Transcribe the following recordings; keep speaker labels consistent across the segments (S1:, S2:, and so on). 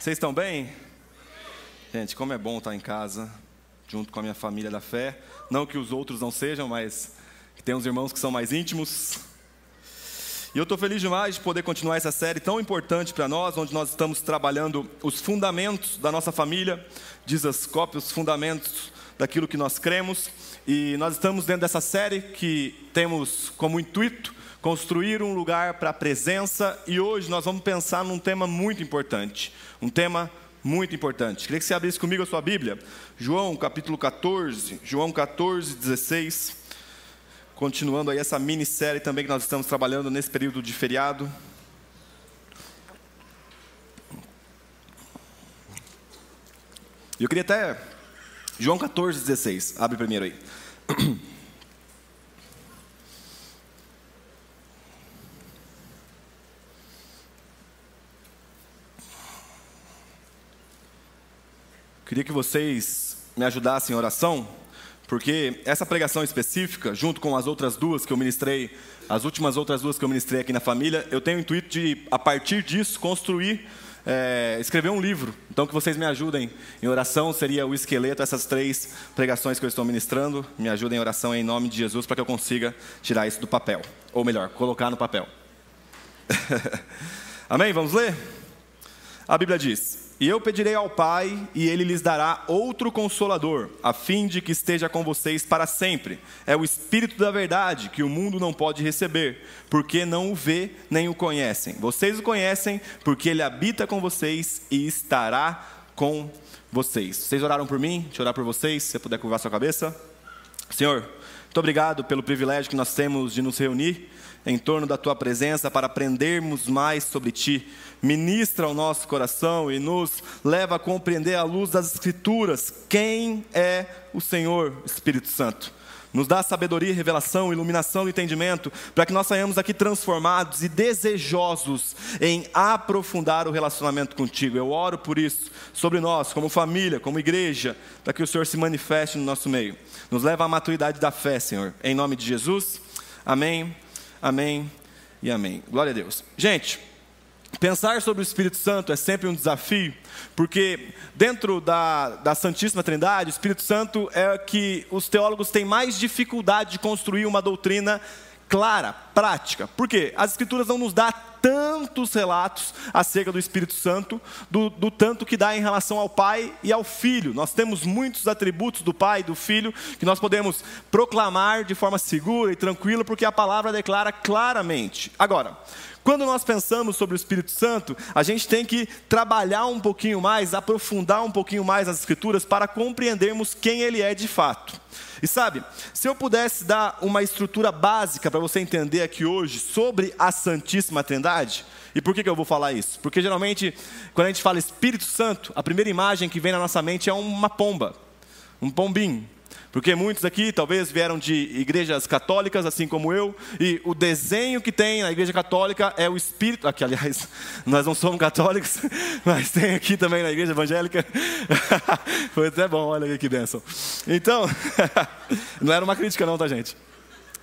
S1: Vocês estão bem? Gente, como é bom estar em casa, junto com a minha família da fé. Não que os outros não sejam, mas que tem uns irmãos que são mais íntimos. E eu estou feliz demais de poder continuar essa série tão importante para nós, onde nós estamos trabalhando os fundamentos da nossa família, diz as cópias, os fundamentos daquilo que nós cremos. E nós estamos dentro dessa série que temos como intuito construir um lugar para a presença, e hoje nós vamos pensar num tema muito importante, um tema muito importante. Queria que você abrisse comigo a sua Bíblia, João capítulo 14, João 14, 16, continuando aí essa minissérie também que nós estamos trabalhando nesse período de feriado. Eu queria até, João 14, 16, abre primeiro aí. Queria que vocês me ajudassem em oração, porque essa pregação específica, junto com as outras duas que eu ministrei, as últimas outras duas que eu ministrei aqui na família, eu tenho o intuito de, a partir disso, construir, é, escrever um livro. Então, que vocês me ajudem em oração, seria o esqueleto, essas três pregações que eu estou ministrando. Me ajudem em oração em nome de Jesus, para que eu consiga tirar isso do papel. Ou melhor, colocar no papel. Amém? Vamos ler? A Bíblia diz. E eu pedirei ao Pai, e ele lhes dará outro consolador, a fim de que esteja com vocês para sempre. É o Espírito da Verdade, que o mundo não pode receber, porque não o vê nem o conhecem. Vocês o conhecem, porque ele habita com vocês e estará com vocês. Vocês oraram por mim? Deixa eu orar por vocês, se você puder curvar sua cabeça. Senhor, muito obrigado pelo privilégio que nós temos de nos reunir em torno da tua presença para aprendermos mais sobre ti ministra ao nosso coração e nos leva a compreender à luz das Escrituras quem é o Senhor Espírito Santo. Nos dá sabedoria, revelação, iluminação e entendimento, para que nós saiamos aqui transformados e desejosos em aprofundar o relacionamento contigo. Eu oro por isso, sobre nós, como família, como igreja, para que o Senhor se manifeste no nosso meio. Nos leva à maturidade da fé, Senhor. Em nome de Jesus. Amém, amém e amém. Glória a Deus. Gente, Pensar sobre o Espírito Santo é sempre um desafio, porque dentro da, da Santíssima Trindade, o Espírito Santo é que os teólogos têm mais dificuldade de construir uma doutrina clara, prática. Por quê? As Escrituras não nos dão tantos relatos acerca do Espírito Santo, do, do, tanto que dá em relação ao Pai e ao Filho. Nós temos muitos atributos do Pai e do Filho que nós podemos proclamar de forma segura e tranquila, porque a palavra declara claramente. Agora, quando nós pensamos sobre o Espírito Santo, a gente tem que trabalhar um pouquinho mais, aprofundar um pouquinho mais as Escrituras para compreendermos quem ele é de fato. E sabe, se eu pudesse dar uma estrutura básica para você entender aqui hoje sobre a Santíssima Trindade, e por que, que eu vou falar isso? Porque geralmente, quando a gente fala Espírito Santo, a primeira imagem que vem na nossa mente é uma pomba, um pombinho. Porque muitos aqui talvez vieram de igrejas católicas, assim como eu, e o desenho que tem na igreja católica é o espírito. Aqui, aliás, nós não somos católicos, mas tem aqui também na igreja evangélica. Foi até bom, olha que bênção. Então, não era uma crítica, não, tá, gente?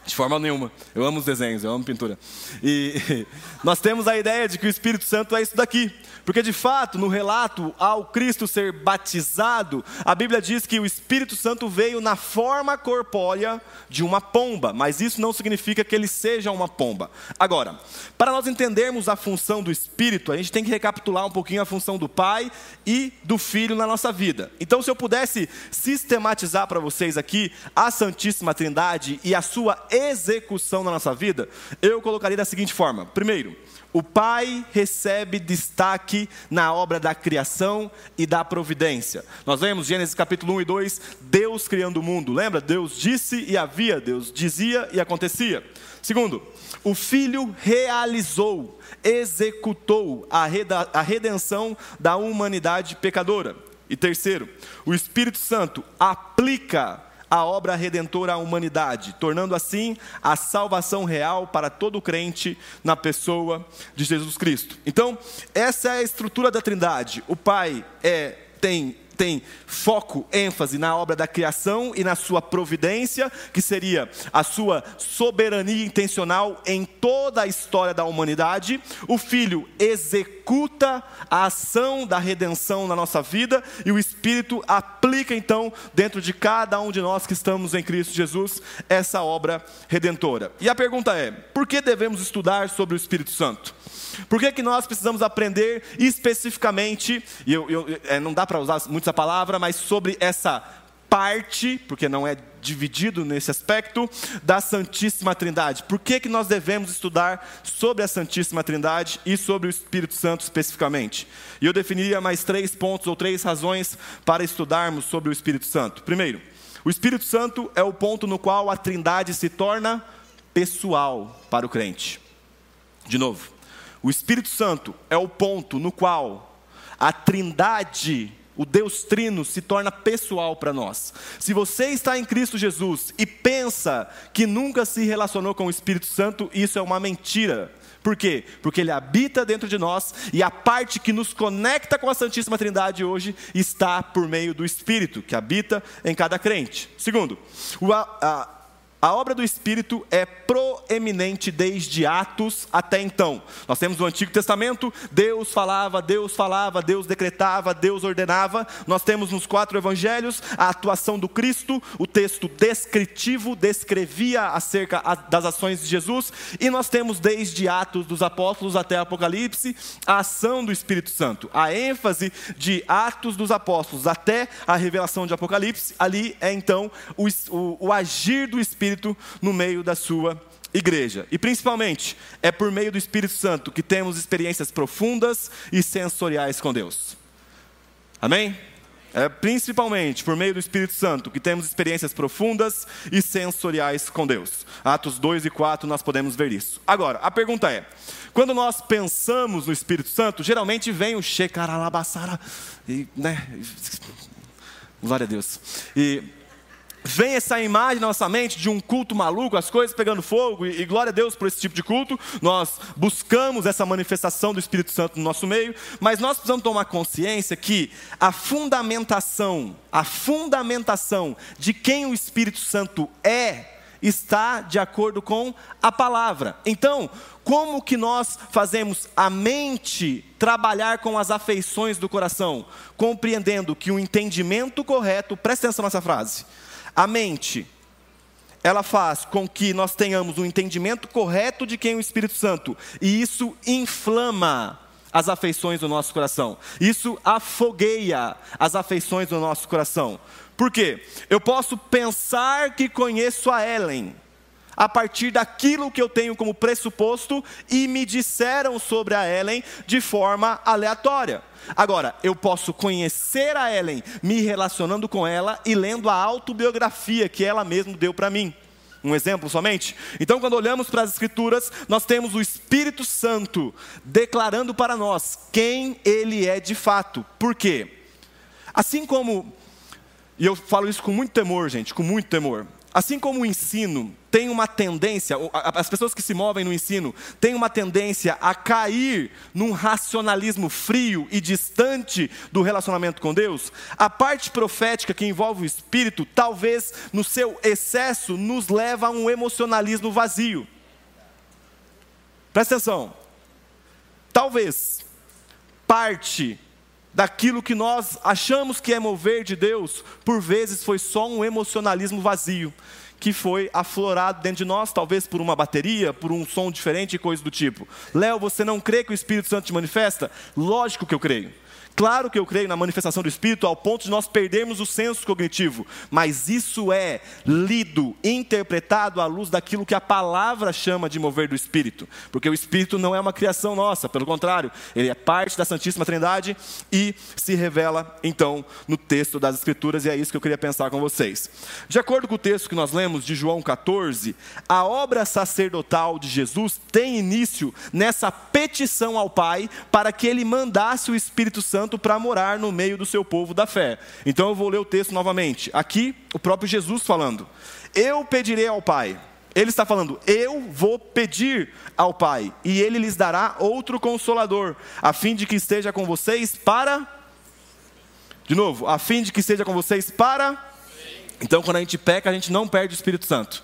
S1: De forma nenhuma. Eu amo os desenhos, eu amo pintura. E nós temos a ideia de que o Espírito Santo é isso daqui. Porque de fato, no relato ao Cristo ser batizado, a Bíblia diz que o Espírito Santo veio na forma corpórea de uma pomba, mas isso não significa que ele seja uma pomba. Agora, para nós entendermos a função do Espírito, a gente tem que recapitular um pouquinho a função do Pai e do Filho na nossa vida. Então, se eu pudesse sistematizar para vocês aqui a Santíssima Trindade e a sua execução na nossa vida, eu colocaria da seguinte forma: primeiro, o Pai recebe destaque na obra da criação e da providência. Nós vemos Gênesis capítulo 1 e 2, Deus criando o mundo. Lembra? Deus disse e havia, Deus dizia e acontecia. Segundo, o Filho realizou, executou a redenção da humanidade pecadora. E terceiro, o Espírito Santo aplica a obra redentora à humanidade, tornando assim a salvação real para todo crente na pessoa de Jesus Cristo. Então, essa é a estrutura da Trindade. O Pai é tem tem foco, ênfase na obra da criação e na sua providência, que seria a sua soberania intencional em toda a história da humanidade. O Filho executa a ação da redenção na nossa vida e o Espírito aplica então dentro de cada um de nós que estamos em Cristo Jesus essa obra redentora. E a pergunta é: por que devemos estudar sobre o Espírito Santo? Por que, que nós precisamos aprender especificamente, e eu, eu, é, não dá para usar muito essa palavra, mas sobre essa parte, porque não é dividido nesse aspecto, da Santíssima Trindade. Por que, que nós devemos estudar sobre a Santíssima Trindade e sobre o Espírito Santo especificamente? E eu definiria mais três pontos ou três razões para estudarmos sobre o Espírito Santo. Primeiro, o Espírito Santo é o ponto no qual a Trindade se torna pessoal para o crente. De novo, o Espírito Santo é o ponto no qual a Trindade, o Deus Trino, se torna pessoal para nós. Se você está em Cristo Jesus e pensa que nunca se relacionou com o Espírito Santo, isso é uma mentira. Por quê? Porque ele habita dentro de nós e a parte que nos conecta com a Santíssima Trindade hoje está por meio do Espírito que habita em cada crente. Segundo, o, a, a obra do Espírito é proeminente desde Atos até então. Nós temos o Antigo Testamento, Deus falava, Deus falava, Deus decretava, Deus ordenava. Nós temos nos quatro evangelhos a atuação do Cristo, o texto descritivo descrevia acerca das ações de Jesus, e nós temos desde Atos dos Apóstolos até Apocalipse a ação do Espírito Santo. A ênfase de Atos dos Apóstolos até a revelação de Apocalipse, ali é então o, o, o agir do Espírito Espírito no meio da sua igreja. E principalmente, é por meio do Espírito Santo que temos experiências profundas e sensoriais com Deus. Amém? É principalmente por meio do Espírito Santo que temos experiências profundas e sensoriais com Deus. Atos 2 e 4 nós podemos ver isso. Agora, a pergunta é: quando nós pensamos no Espírito Santo, geralmente vem o Shekaralabassara, e, né? Glória a Deus. E vem essa imagem na nossa mente de um culto maluco, as coisas pegando fogo, e, e, glória a Deus por esse tipo de culto, nós buscamos essa manifestação do Espírito Santo no nosso meio, mas nós precisamos tomar consciência que a fundamentação, a fundamentação de quem o Espírito Santo é, está de acordo com a palavra. Então, como que nós fazemos a mente trabalhar com as afeições do coração? Compreendendo que o entendimento correto, presta atenção nessa frase, a mente, ela faz com que nós tenhamos um entendimento correto de quem é o Espírito Santo, e isso inflama as afeições do nosso coração. Isso afogueia as afeições do nosso coração. Por quê? Eu posso pensar que conheço a Ellen a partir daquilo que eu tenho como pressuposto e me disseram sobre a Ellen de forma aleatória. Agora, eu posso conhecer a Ellen me relacionando com ela e lendo a autobiografia que ela mesma deu para mim. Um exemplo somente? Então, quando olhamos para as Escrituras, nós temos o Espírito Santo declarando para nós quem Ele é de fato. Por quê? Assim como, e eu falo isso com muito temor, gente, com muito temor. Assim como o ensino tem uma tendência, as pessoas que se movem no ensino têm uma tendência a cair num racionalismo frio e distante do relacionamento com Deus, a parte profética que envolve o espírito, talvez no seu excesso, nos leva a um emocionalismo vazio. Presta atenção. Talvez parte daquilo que nós achamos que é mover de Deus, por vezes foi só um emocionalismo vazio, que foi aflorado dentro de nós, talvez por uma bateria, por um som diferente e coisa do tipo. Léo, você não crê que o Espírito Santo te manifesta? Lógico que eu creio. Claro que eu creio na manifestação do Espírito ao ponto de nós perdermos o senso cognitivo, mas isso é lido, interpretado à luz daquilo que a palavra chama de mover do Espírito, porque o Espírito não é uma criação nossa, pelo contrário, ele é parte da Santíssima Trindade e se revela então no texto das Escrituras, e é isso que eu queria pensar com vocês. De acordo com o texto que nós lemos de João 14, a obra sacerdotal de Jesus tem início nessa petição ao Pai para que ele mandasse o Espírito Santo Santo para morar no meio do seu povo da fé. Então eu vou ler o texto novamente. Aqui, o próprio Jesus falando: Eu pedirei ao Pai. Ele está falando: Eu vou pedir ao Pai, e ele lhes dará outro consolador, a fim de que esteja com vocês para De novo, a fim de que seja com vocês para. Então, quando a gente peca, a gente não perde o Espírito Santo.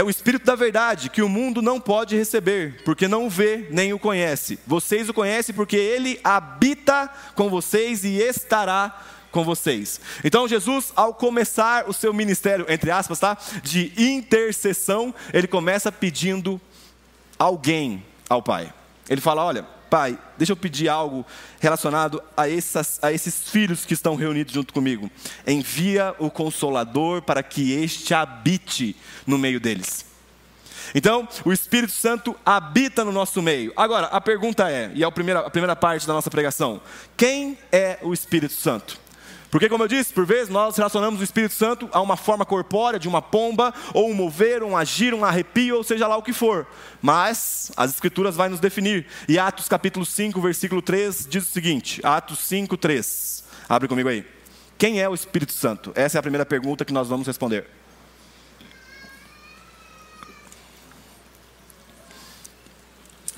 S1: É o Espírito da verdade que o mundo não pode receber, porque não o vê nem o conhece. Vocês o conhecem porque ele habita com vocês e estará com vocês. Então Jesus, ao começar o seu ministério, entre aspas, tá? De intercessão, ele começa pedindo alguém ao Pai. Ele fala: Olha, Pai, deixa eu pedir algo relacionado a, essas, a esses filhos que estão reunidos junto comigo. Envia o Consolador para que este habite no meio deles. Então, o Espírito Santo habita no nosso meio. Agora, a pergunta é, e é a primeira, a primeira parte da nossa pregação: quem é o Espírito Santo? Porque, como eu disse, por vezes nós relacionamos o Espírito Santo a uma forma corpórea de uma pomba, ou um mover, um agir, um arrepio, ou seja lá o que for. Mas as Escrituras vão nos definir. E Atos capítulo 5, versículo 3 diz o seguinte: Atos 5, 3. Abre comigo aí. Quem é o Espírito Santo? Essa é a primeira pergunta que nós vamos responder.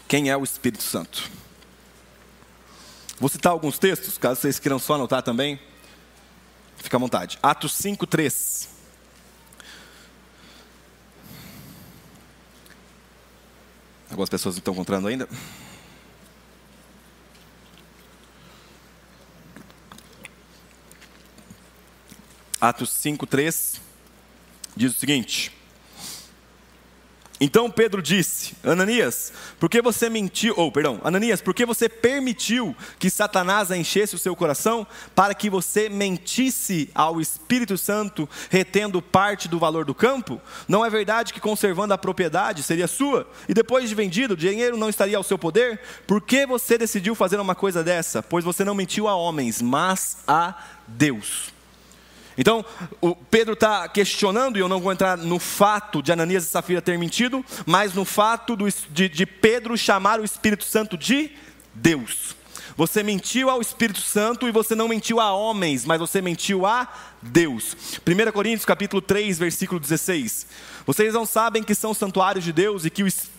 S1: Quem é o Espírito Santo? Vou citar alguns textos, caso vocês queiram só anotar também. Fica à vontade. Atos 5, 3. Algumas pessoas estão encontrando ainda. Atos 5, 3 diz o seguinte: então Pedro disse: Ananias, por que você mentiu? Ou, perdão, Ananias, por que você permitiu que Satanás enchesse o seu coração para que você mentisse ao Espírito Santo, retendo parte do valor do campo? Não é verdade que conservando a propriedade seria sua e depois de vendido, o dinheiro não estaria ao seu poder? Por que você decidiu fazer uma coisa dessa? Pois você não mentiu a homens, mas a Deus. Então, Pedro está questionando, e eu não vou entrar no fato de Ananias e Safira ter mentido, mas no fato do, de, de Pedro chamar o Espírito Santo de Deus. Você mentiu ao Espírito Santo e você não mentiu a homens, mas você mentiu a Deus. 1 Coríntios capítulo 3, versículo 16. Vocês não sabem que são santuários de Deus e que o Espírito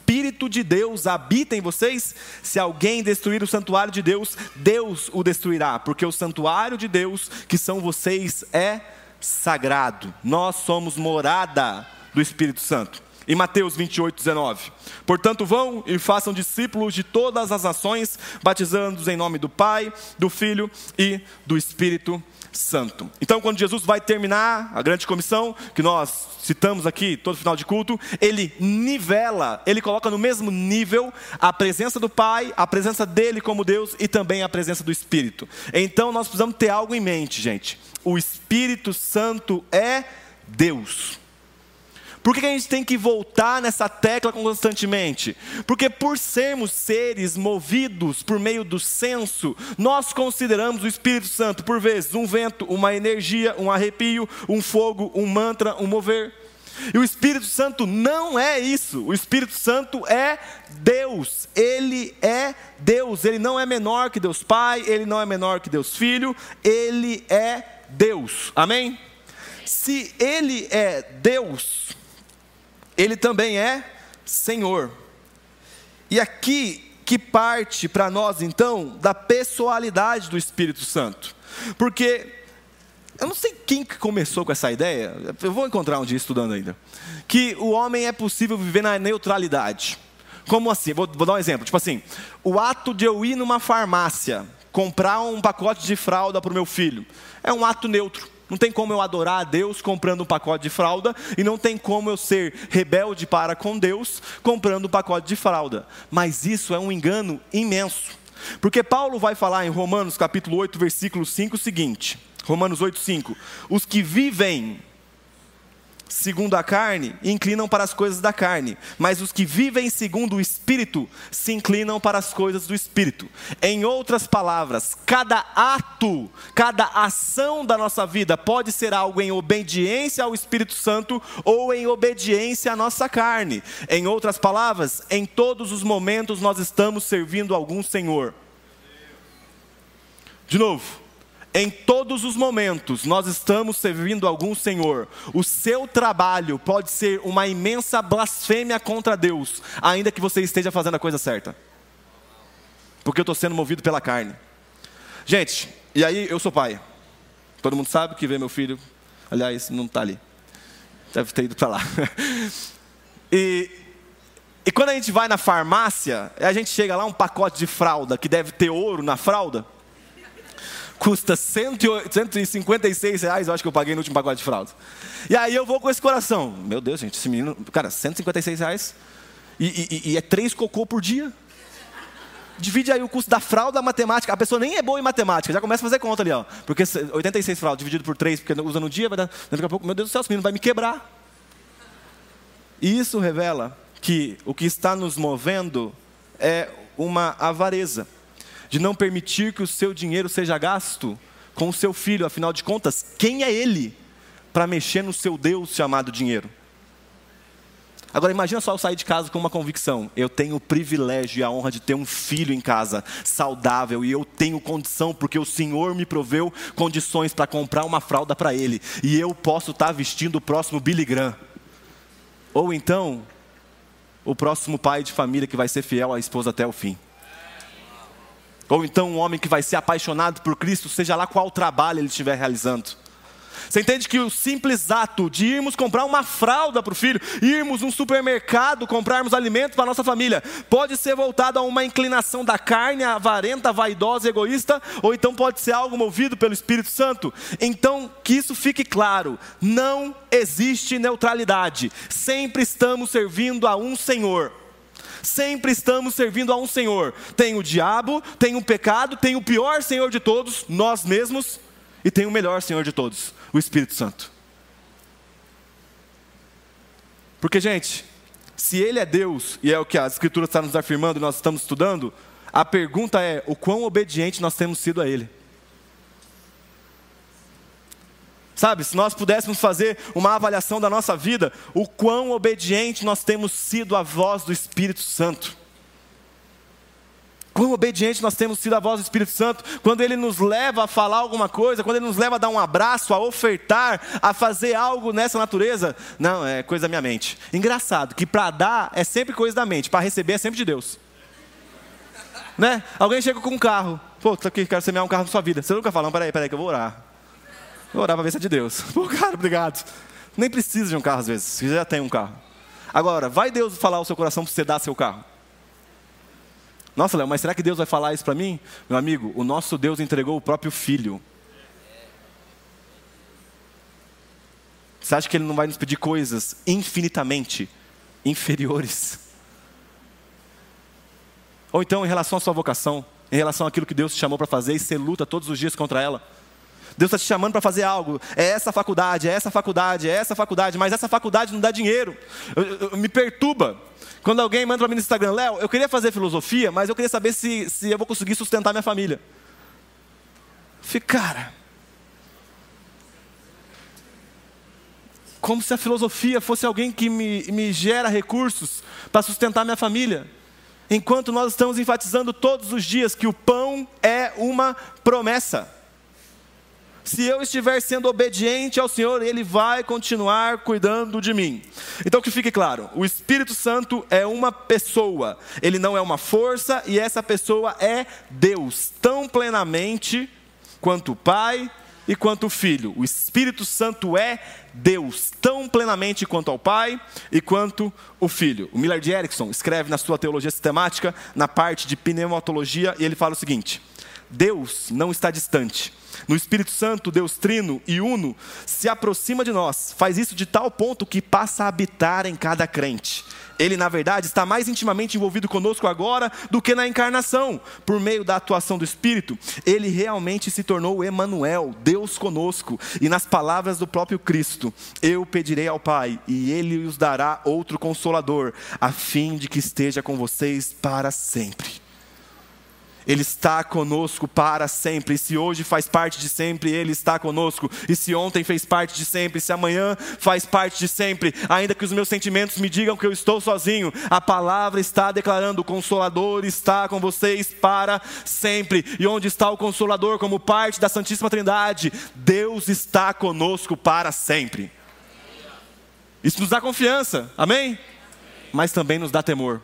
S1: de Deus habita em vocês? Se alguém destruir o santuário de Deus, Deus o destruirá, porque o santuário de Deus, que são vocês, é sagrado. Nós somos morada do Espírito Santo. Em Mateus 28, 19. Portanto, vão e façam discípulos de todas as nações, batizando-os em nome do Pai, do Filho e do Espírito Santo. Então, quando Jesus vai terminar a grande comissão, que nós citamos aqui todo final de culto, ele nivela, ele coloca no mesmo nível a presença do Pai, a presença dele como Deus e também a presença do Espírito. Então, nós precisamos ter algo em mente, gente. O Espírito Santo é Deus. Por que a gente tem que voltar nessa tecla constantemente? Porque por sermos seres movidos por meio do senso, nós consideramos o Espírito Santo, por vezes, um vento, uma energia, um arrepio, um fogo, um mantra, um mover. E o Espírito Santo não é isso. O Espírito Santo é Deus. Ele é Deus. Ele não é menor que Deus Pai, ele não é menor que Deus Filho, ele é Deus. Amém? Se ele é Deus, ele também é Senhor. E aqui que parte para nós então da pessoalidade do Espírito Santo. Porque eu não sei quem que começou com essa ideia, eu vou encontrar um dia estudando ainda, que o homem é possível viver na neutralidade. Como assim? Vou, vou dar um exemplo. Tipo assim, o ato de eu ir numa farmácia comprar um pacote de fralda para o meu filho é um ato neutro. Não tem como eu adorar a Deus comprando um pacote de fralda, e não tem como eu ser rebelde para com Deus comprando um pacote de fralda. Mas isso é um engano imenso. Porque Paulo vai falar em Romanos capítulo 8, versículo 5 o seguinte: Romanos 8, 5. Os que vivem segundo a carne inclinam para as coisas da carne, mas os que vivem segundo o espírito se inclinam para as coisas do espírito. Em outras palavras, cada ato, cada ação da nossa vida pode ser algo em obediência ao Espírito Santo ou em obediência à nossa carne. Em outras palavras, em todos os momentos nós estamos servindo algum Senhor. De novo, em todos os momentos, nós estamos servindo algum Senhor. O seu trabalho pode ser uma imensa blasfêmia contra Deus, ainda que você esteja fazendo a coisa certa. porque eu estou sendo movido pela carne. Gente, e aí eu sou pai. Todo mundo sabe que vê meu filho, aliás, não está ali. Deve ter ido para lá. E, e quando a gente vai na farmácia, a gente chega lá, um pacote de fralda, que deve ter ouro na fralda, custa 156 reais, eu acho que eu paguei no último pacote de fralda. E aí eu vou com esse coração. Meu Deus, gente, esse menino, cara, 156 reais. E, e, e é três cocô por dia. Divide aí o custo da fralda, matemática. A pessoa nem é boa em matemática, já começa a fazer conta ali, ó. Porque 86 fraldas dividido por 3, porque usa no dia, vai dar. Daqui a pouco, meu Deus do céu, esse menino vai me quebrar. E isso revela que o que está nos movendo é uma avareza, de não permitir que o seu dinheiro seja gasto com o seu filho, afinal de contas, quem é ele para mexer no seu Deus chamado dinheiro? Agora imagina só eu sair de casa com uma convicção: eu tenho o privilégio e a honra de ter um filho em casa, saudável, e eu tenho condição, porque o Senhor me proveu condições para comprar uma fralda para ele, e eu posso estar tá vestindo o próximo Billy Graham. Ou então, o próximo pai de família que vai ser fiel à esposa até o fim. Ou então um homem que vai ser apaixonado por Cristo, seja lá qual trabalho ele estiver realizando. Você entende que o simples ato de irmos comprar uma fralda para o filho, irmos num supermercado, comprarmos alimentos para a nossa família, pode ser voltado a uma inclinação da carne, avarenta, vaidosa, egoísta, ou então pode ser algo movido pelo Espírito Santo. Então, que isso fique claro: não existe neutralidade, sempre estamos servindo a um Senhor sempre estamos servindo a um Senhor. Tem o diabo, tem o pecado, tem o pior Senhor de todos, nós mesmos, e tem o melhor Senhor de todos, o Espírito Santo. Porque, gente, se Ele é Deus, e é o que a Escritura está nos afirmando, nós estamos estudando, a pergunta é: o quão obediente nós temos sido a Ele? Sabe, se nós pudéssemos fazer uma avaliação da nossa vida, o quão obediente nós temos sido à voz do Espírito Santo. Quão obediente nós temos sido à voz do Espírito Santo, quando Ele nos leva a falar alguma coisa, quando Ele nos leva a dar um abraço, a ofertar, a fazer algo nessa natureza. Não, é coisa da minha mente. Engraçado, que para dar é sempre coisa da mente, para receber é sempre de Deus. Né? Alguém chega com um carro, pô, quero semear um carro na sua vida. Você nunca fala, não, peraí, peraí, que eu vou orar. Para ver se é de Deus. Pô, cara, obrigado. Nem precisa de um carro às vezes, você já tem um carro. Agora, vai Deus falar ao seu coração para você dar seu carro? Nossa, Léo, mas será que Deus vai falar isso para mim? Meu amigo, o nosso Deus entregou o próprio filho. Você acha que Ele não vai nos pedir coisas infinitamente inferiores? Ou então, em relação à sua vocação, em relação àquilo que Deus te chamou para fazer e você luta todos os dias contra ela? Deus está te chamando para fazer algo. É essa faculdade, é essa faculdade, é essa faculdade, mas essa faculdade não dá dinheiro. Eu, eu, eu, me perturba. Quando alguém manda para mim no Instagram, Léo, eu queria fazer filosofia, mas eu queria saber se, se eu vou conseguir sustentar minha família. Fica, cara. Como se a filosofia fosse alguém que me, me gera recursos para sustentar minha família. Enquanto nós estamos enfatizando todos os dias que o pão é uma promessa se eu estiver sendo obediente ao Senhor, Ele vai continuar cuidando de mim. Então que fique claro: o Espírito Santo é uma pessoa, ele não é uma força, e essa pessoa é Deus, tão plenamente quanto o Pai e quanto o Filho. O Espírito Santo é Deus, tão plenamente quanto ao Pai e quanto o Filho. O Millard Erickson escreve na sua teologia sistemática, na parte de pneumatologia, e ele fala o seguinte: Deus não está distante no Espírito Santo, Deus Trino e Uno, se aproxima de nós, faz isso de tal ponto que passa a habitar em cada crente. Ele, na verdade, está mais intimamente envolvido conosco agora do que na encarnação. Por meio da atuação do Espírito, ele realmente se tornou Emanuel, Deus conosco. E nas palavras do próprio Cristo, eu pedirei ao Pai, e ele os dará outro consolador, a fim de que esteja com vocês para sempre. Ele está conosco para sempre. E se hoje faz parte de sempre, Ele está conosco. E se ontem fez parte de sempre, se amanhã faz parte de sempre, ainda que os meus sentimentos me digam que eu estou sozinho, a palavra está declarando: o Consolador está com vocês para sempre. E onde está o Consolador como parte da Santíssima Trindade? Deus está conosco para sempre. Isso nos dá confiança, amém? Mas também nos dá temor.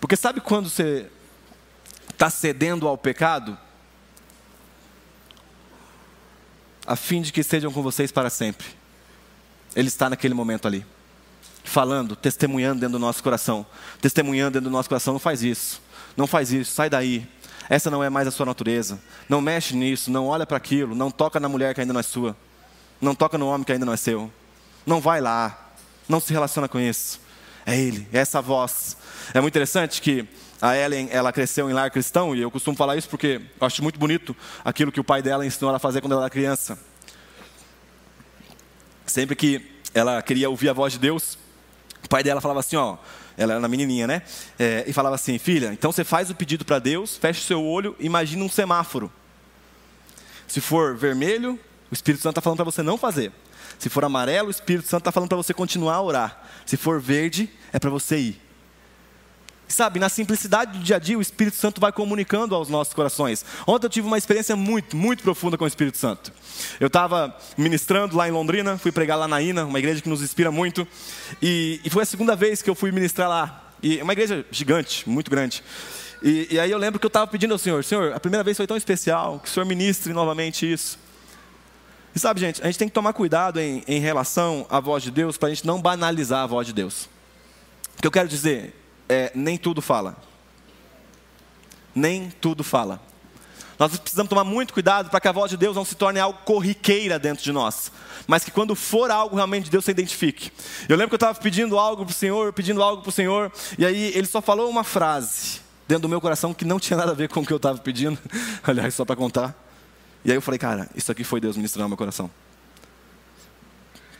S1: Porque sabe quando você está cedendo ao pecado, a fim de que estejam com vocês para sempre. Ele está naquele momento ali, falando, testemunhando dentro do nosso coração. Testemunhando dentro do nosso coração, não faz isso, não faz isso, sai daí. Essa não é mais a sua natureza. Não mexe nisso, não olha para aquilo, não toca na mulher que ainda não é sua. Não toca no homem que ainda não é seu. Não vai lá, não se relaciona com isso. É ele, é essa voz. É muito interessante que a Ellen, ela cresceu em lar cristão, e eu costumo falar isso porque eu acho muito bonito aquilo que o pai dela ensinou ela a fazer quando ela era criança. Sempre que ela queria ouvir a voz de Deus, o pai dela falava assim, ó, ela era menininha, né? É, e falava assim, filha, então você faz o pedido para Deus, fecha o seu olho, imagina um semáforo. Se for vermelho, o Espírito Santo está falando para você não fazer. Se for amarelo, o Espírito Santo está falando para você continuar a orar. Se for verde, é para você ir. Sabe, na simplicidade do dia a dia, o Espírito Santo vai comunicando aos nossos corações. Ontem eu tive uma experiência muito, muito profunda com o Espírito Santo. Eu estava ministrando lá em Londrina, fui pregar lá na INA, uma igreja que nos inspira muito. E, e foi a segunda vez que eu fui ministrar lá. E é uma igreja gigante, muito grande. E, e aí eu lembro que eu estava pedindo ao Senhor: Senhor, a primeira vez foi tão especial, que o Senhor ministre novamente isso. E sabe, gente, a gente tem que tomar cuidado em, em relação à voz de Deus, para a gente não banalizar a voz de Deus. O que eu quero dizer é, nem tudo fala. Nem tudo fala. Nós precisamos tomar muito cuidado para que a voz de Deus não se torne algo corriqueira dentro de nós, mas que quando for algo realmente de Deus, você identifique. Eu lembro que eu estava pedindo algo para o Senhor, pedindo algo para o Senhor, e aí ele só falou uma frase dentro do meu coração que não tinha nada a ver com o que eu estava pedindo, aliás, só para contar. E aí eu falei, cara, isso aqui foi Deus ministrando no meu coração.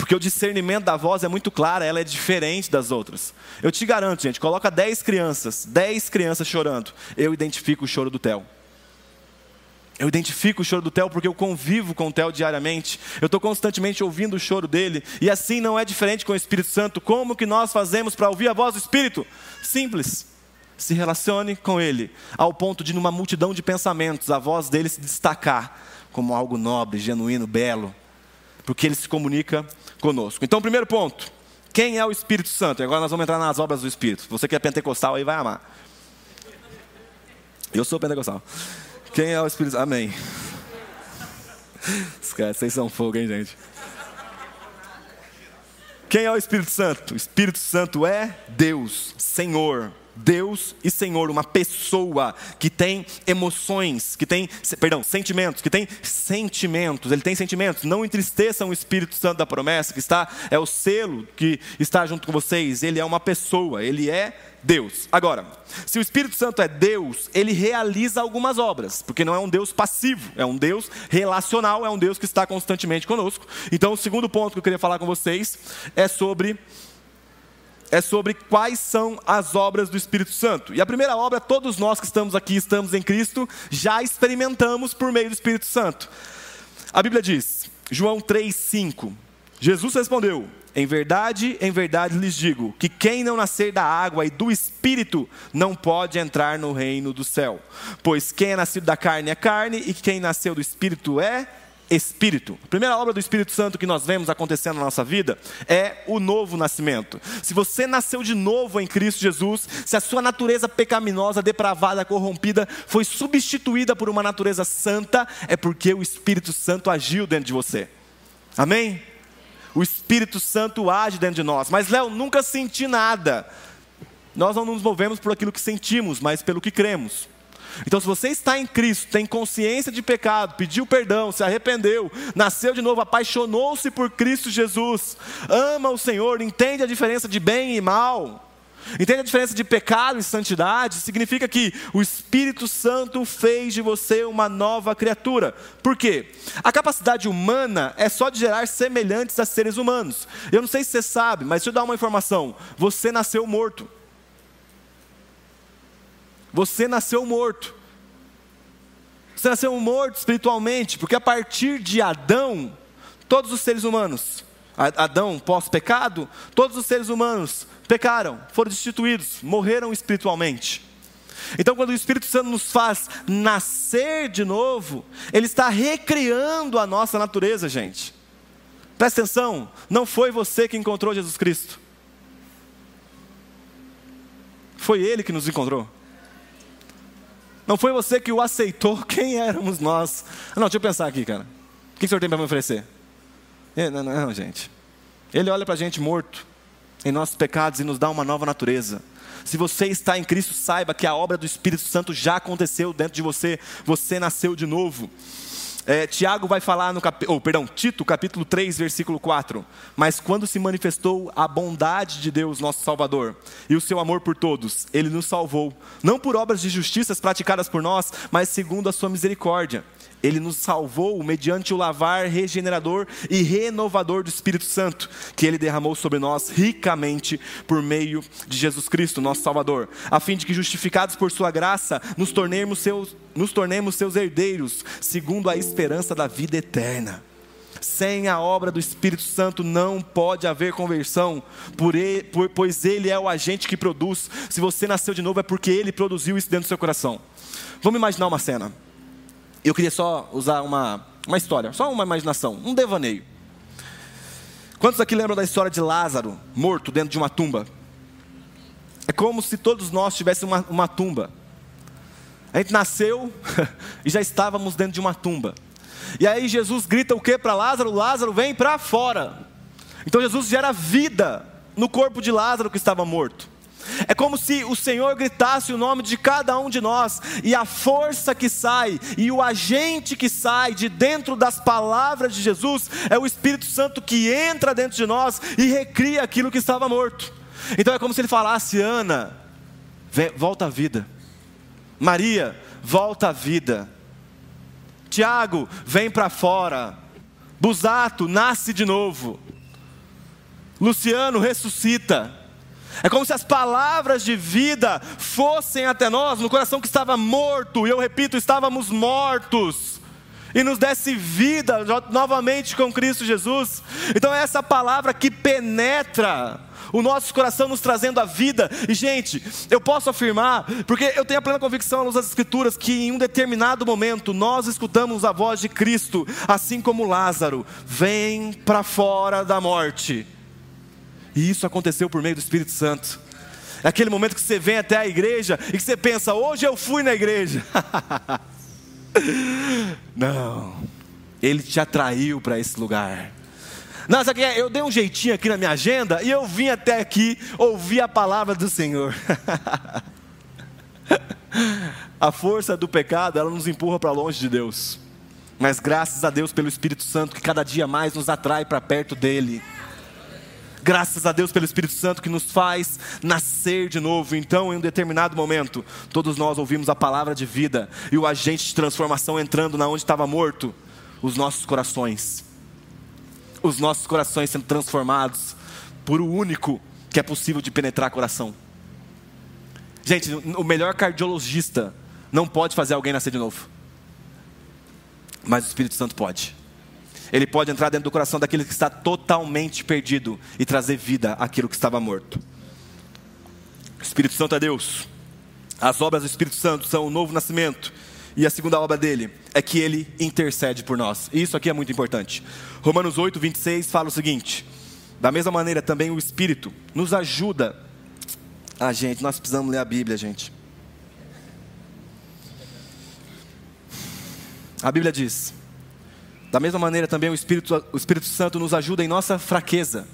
S1: Porque o discernimento da voz é muito claro, ela é diferente das outras. Eu te garanto, gente, coloca 10 crianças, 10 crianças chorando. Eu identifico o choro do Theo. Eu identifico o choro do Theo porque eu convivo com o Theo diariamente. Eu estou constantemente ouvindo o choro dele. E assim não é diferente com o Espírito Santo. Como que nós fazemos para ouvir a voz do Espírito? Simples. Se relacione com ele, ao ponto de, numa multidão de pensamentos, a voz dele se destacar como algo nobre, genuíno, belo. Porque ele se comunica conosco. Então, primeiro ponto: quem é o Espírito Santo? E agora nós vamos entrar nas obras do Espírito. Você que é pentecostal aí vai amar. Eu sou pentecostal. Quem é o Espírito Santo? Amém. vocês são fogo, hein, gente? Quem é o Espírito Santo? O Espírito Santo é Deus, Senhor. Deus e Senhor, uma pessoa que tem emoções, que tem, perdão, sentimentos, que tem sentimentos, ele tem sentimentos. Não entristeçam o Espírito Santo da promessa, que está, é o selo que está junto com vocês. Ele é uma pessoa, ele é Deus. Agora, se o Espírito Santo é Deus, ele realiza algumas obras, porque não é um Deus passivo, é um Deus relacional, é um Deus que está constantemente conosco. Então, o segundo ponto que eu queria falar com vocês é sobre é sobre quais são as obras do Espírito Santo. E a primeira obra, todos nós que estamos aqui, estamos em Cristo, já experimentamos por meio do Espírito Santo. A Bíblia diz, João 3,5: Jesus respondeu: Em verdade, em verdade lhes digo, que quem não nascer da água e do Espírito não pode entrar no reino do céu. Pois quem é nascido da carne é carne, e quem nasceu do Espírito é Espírito. A primeira obra do Espírito Santo que nós vemos acontecendo na nossa vida é o novo nascimento. Se você nasceu de novo em Cristo Jesus, se a sua natureza pecaminosa, depravada, corrompida foi substituída por uma natureza santa, é porque o Espírito Santo agiu dentro de você. Amém? O Espírito Santo age dentro de nós. Mas, Léo, nunca senti nada. Nós não nos movemos por aquilo que sentimos, mas pelo que cremos. Então, se você está em Cristo, tem consciência de pecado, pediu perdão, se arrependeu, nasceu de novo, apaixonou-se por Cristo Jesus, ama o Senhor, entende a diferença de bem e mal, entende a diferença de pecado e santidade, significa que o Espírito Santo fez de você uma nova criatura. Por quê? A capacidade humana é só de gerar semelhantes a seres humanos. Eu não sei se você sabe, mas deixa eu dar uma informação: você nasceu morto. Você nasceu morto. Você nasceu morto espiritualmente, porque a partir de Adão, todos os seres humanos, Adão pós-pecado, todos os seres humanos pecaram, foram destituídos, morreram espiritualmente. Então, quando o Espírito Santo nos faz nascer de novo, Ele está recriando a nossa natureza, gente. Presta atenção, não foi você que encontrou Jesus Cristo, foi Ele que nos encontrou. Não foi você que o aceitou, quem éramos nós? Não, deixa eu pensar aqui, cara. O que o senhor tem para me oferecer? Não, não, não, gente. Ele olha para a gente morto em nossos pecados e nos dá uma nova natureza. Se você está em Cristo, saiba que a obra do Espírito Santo já aconteceu dentro de você. Você nasceu de novo. É, Tiago vai falar no cap... oh, perdão, Tito, capítulo 3, versículo 4. Mas quando se manifestou a bondade de Deus, nosso Salvador, e o seu amor por todos, ele nos salvou, não por obras de justiças praticadas por nós, mas segundo a sua misericórdia ele nos salvou mediante o lavar regenerador e renovador do Espírito Santo, que ele derramou sobre nós ricamente por meio de Jesus Cristo, nosso Salvador, a fim de que, justificados por Sua graça, nos tornemos seus, nos tornemos seus herdeiros, segundo a esperança da vida eterna. Sem a obra do Espírito Santo não pode haver conversão, pois Ele é o agente que produz. Se você nasceu de novo, é porque Ele produziu isso dentro do seu coração. Vamos imaginar uma cena. Eu queria só usar uma, uma história, só uma imaginação, um devaneio. Quantos aqui lembram da história de Lázaro, morto dentro de uma tumba? É como se todos nós tivéssemos uma, uma tumba. A gente nasceu e já estávamos dentro de uma tumba. E aí Jesus grita o que para Lázaro? Lázaro vem para fora. Então Jesus gera vida no corpo de Lázaro que estava morto. É como se o Senhor gritasse o nome de cada um de nós, e a força que sai, e o agente que sai de dentro das palavras de Jesus, é o Espírito Santo que entra dentro de nós e recria aquilo que estava morto. Então é como se ele falasse: Ana, volta à vida. Maria, volta à vida. Tiago, vem para fora. Busato, nasce de novo. Luciano, ressuscita. É como se as palavras de vida fossem até nós, no coração que estava morto, e eu repito, estávamos mortos, e nos desse vida novamente com Cristo Jesus. Então é essa palavra que penetra o nosso coração nos trazendo a vida. E, gente, eu posso afirmar, porque eu tenho a plena convicção à luz das Escrituras, que em um determinado momento nós escutamos a voz de Cristo, assim como Lázaro: vem para fora da morte. E isso aconteceu por meio do Espírito Santo. É aquele momento que você vem até a igreja e que você pensa, hoje eu fui na igreja. Não, ele te atraiu para esse lugar. Não, sabe é? eu dei um jeitinho aqui na minha agenda e eu vim até aqui ouvir a palavra do Senhor. a força do pecado, ela nos empurra para longe de Deus. Mas graças a Deus pelo Espírito Santo que cada dia mais nos atrai para perto dele. Graças a Deus pelo Espírito Santo que nos faz nascer de novo. Então, em um determinado momento, todos nós ouvimos a palavra de vida e o agente de transformação entrando na onde estava morto, os nossos corações. Os nossos corações sendo transformados por o único que é possível de penetrar coração. Gente, o melhor cardiologista não pode fazer alguém nascer de novo. Mas o Espírito Santo pode. Ele pode entrar dentro do coração daquele que está totalmente perdido e trazer vida àquilo que estava morto. O Espírito Santo é Deus. As obras do Espírito Santo são o novo nascimento. E a segunda obra dele é que ele intercede por nós. E isso aqui é muito importante. Romanos 8, 26 fala o seguinte: Da mesma maneira, também o Espírito nos ajuda. Ah, gente, nós precisamos ler a Bíblia, gente. A Bíblia diz: da mesma maneira, também o Espírito, o Espírito Santo nos ajuda em nossa fraqueza,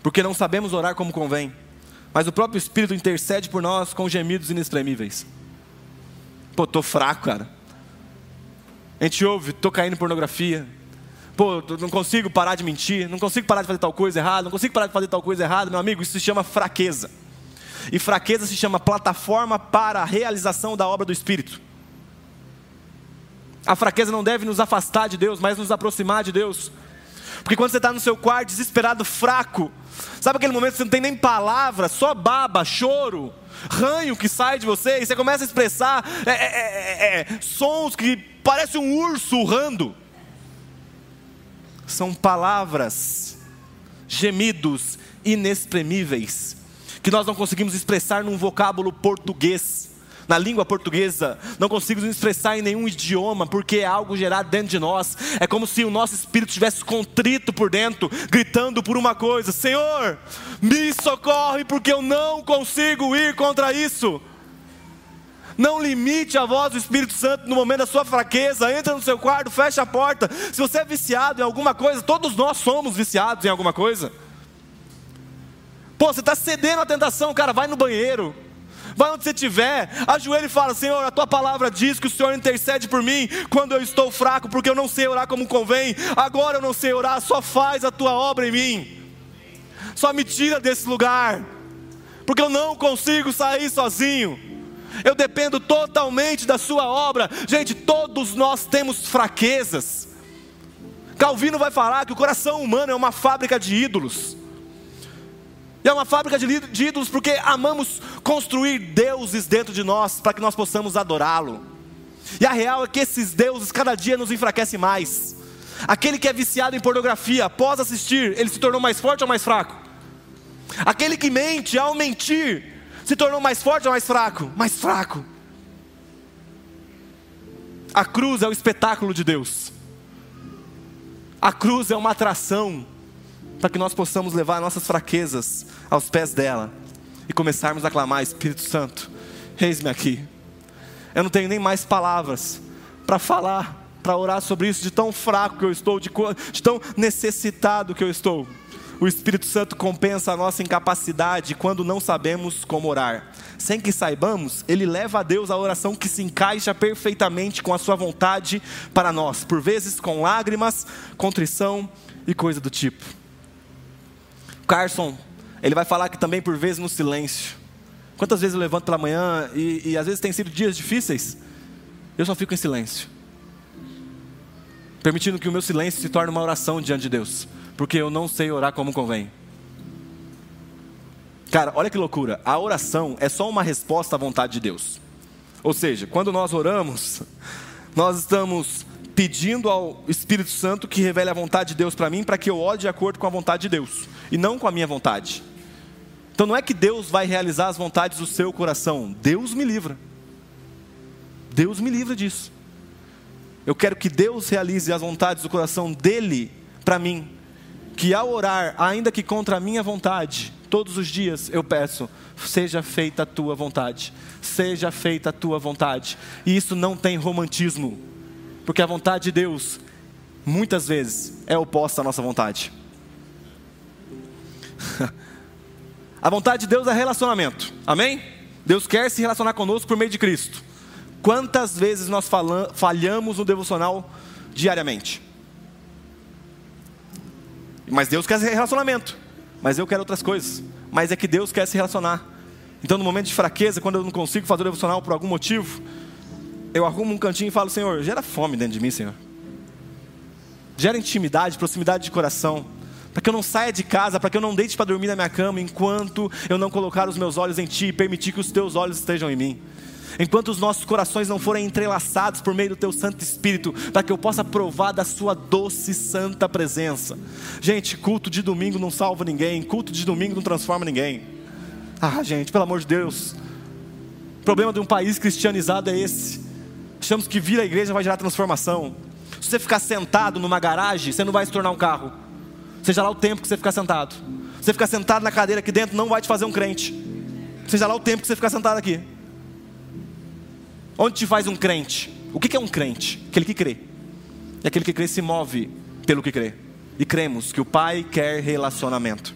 S1: porque não sabemos orar como convém, mas o próprio Espírito intercede por nós com gemidos inexprimíveis. Pô, tô fraco, cara. A gente ouve, tô caindo em pornografia. Pô, não consigo parar de mentir, não consigo parar de fazer tal coisa errada, não consigo parar de fazer tal coisa errada, meu amigo, isso se chama fraqueza. E fraqueza se chama plataforma para a realização da obra do Espírito. A fraqueza não deve nos afastar de Deus, mas nos aproximar de Deus. Porque quando você está no seu quarto desesperado, fraco, sabe aquele momento que você não tem nem palavra, só baba, choro, ranho que sai de você, e você começa a expressar é, é, é, é sons que parecem um urso urrando. São palavras, gemidos inexprimíveis, que nós não conseguimos expressar num vocábulo português na língua portuguesa, não consigo nos expressar em nenhum idioma, porque é algo gerado dentro de nós. É como se o nosso espírito estivesse contrito por dentro, gritando por uma coisa: Senhor, me socorre, porque eu não consigo ir contra isso. Não limite a voz do Espírito Santo no momento da sua fraqueza. Entra no seu quarto, fecha a porta. Se você é viciado em alguma coisa, todos nós somos viciados em alguma coisa. Pô, você está cedendo à tentação, cara, vai no banheiro. Vai onde você estiver, ajoelha e fala: Senhor, a tua palavra diz que o Senhor intercede por mim quando eu estou fraco, porque eu não sei orar como convém. Agora eu não sei orar, só faz a tua obra em mim. Só me tira desse lugar, porque eu não consigo sair sozinho eu dependo totalmente da Sua obra. Gente, todos nós temos fraquezas. Calvino vai falar que o coração humano é uma fábrica de ídolos. E é uma fábrica de ídolos porque amamos construir deuses dentro de nós para que nós possamos adorá-lo. E a real é que esses deuses cada dia nos enfraquecem mais. Aquele que é viciado em pornografia, após assistir, ele se tornou mais forte ou mais fraco? Aquele que mente, ao mentir, se tornou mais forte ou mais fraco? Mais fraco. A cruz é o espetáculo de Deus. A cruz é uma atração para que nós possamos levar nossas fraquezas aos pés dela e começarmos a clamar: Espírito Santo, eis-me aqui. Eu não tenho nem mais palavras para falar, para orar sobre isso, de tão fraco que eu estou, de, de tão necessitado que eu estou. O Espírito Santo compensa a nossa incapacidade quando não sabemos como orar. Sem que saibamos, ele leva a Deus a oração que se encaixa perfeitamente com a sua vontade para nós, por vezes com lágrimas, contrição e coisa do tipo. Carson, ele vai falar que também por vezes no silêncio. Quantas vezes eu levanto pela manhã e, e às vezes tem sido dias difíceis, eu só fico em silêncio, permitindo que o meu silêncio se torne uma oração diante de Deus porque eu não sei orar como convém. Cara, olha que loucura. A oração é só uma resposta à vontade de Deus. Ou seja, quando nós oramos, nós estamos pedindo ao Espírito Santo que revele a vontade de Deus para mim, para que eu ore de acordo com a vontade de Deus e não com a minha vontade. Então não é que Deus vai realizar as vontades do seu coração, Deus me livra. Deus me livra disso. Eu quero que Deus realize as vontades do coração dele para mim, que ao orar, ainda que contra a minha vontade, todos os dias eu peço: seja feita a tua vontade, seja feita a tua vontade. E isso não tem romantismo, porque a vontade de Deus, muitas vezes, é oposta à nossa vontade. a vontade de Deus é relacionamento, amém? Deus quer se relacionar conosco por meio de Cristo. Quantas vezes nós falhamos no devocional diariamente? Mas Deus quer relacionamento. Mas eu quero outras coisas. Mas é que Deus quer se relacionar. Então, no momento de fraqueza, quando eu não consigo fazer o devocional por algum motivo, eu arrumo um cantinho e falo: Senhor, gera fome dentro de mim, Senhor. Gera intimidade, proximidade de coração. Para que eu não saia de casa, para que eu não deite para dormir na minha cama enquanto eu não colocar os meus olhos em Ti e permitir que os Teus olhos estejam em mim enquanto os nossos corações não forem entrelaçados por meio do Teu Santo Espírito, para que eu possa provar da Sua doce e santa presença. Gente, culto de domingo não salva ninguém, culto de domingo não transforma ninguém. Ah, gente, pelo amor de Deus. O problema de um país cristianizado é esse. Achamos que vir à igreja vai gerar transformação. Se você ficar sentado numa garagem, você não vai se tornar um carro. Seja lá o tempo que você ficar sentado. Você ficar sentado na cadeira aqui dentro não vai te fazer um crente. Seja lá o tempo que você ficar sentado aqui. Onde te faz um crente? O que é um crente? Aquele que crê. E aquele que crê se move pelo que crê. E cremos que o Pai quer relacionamento.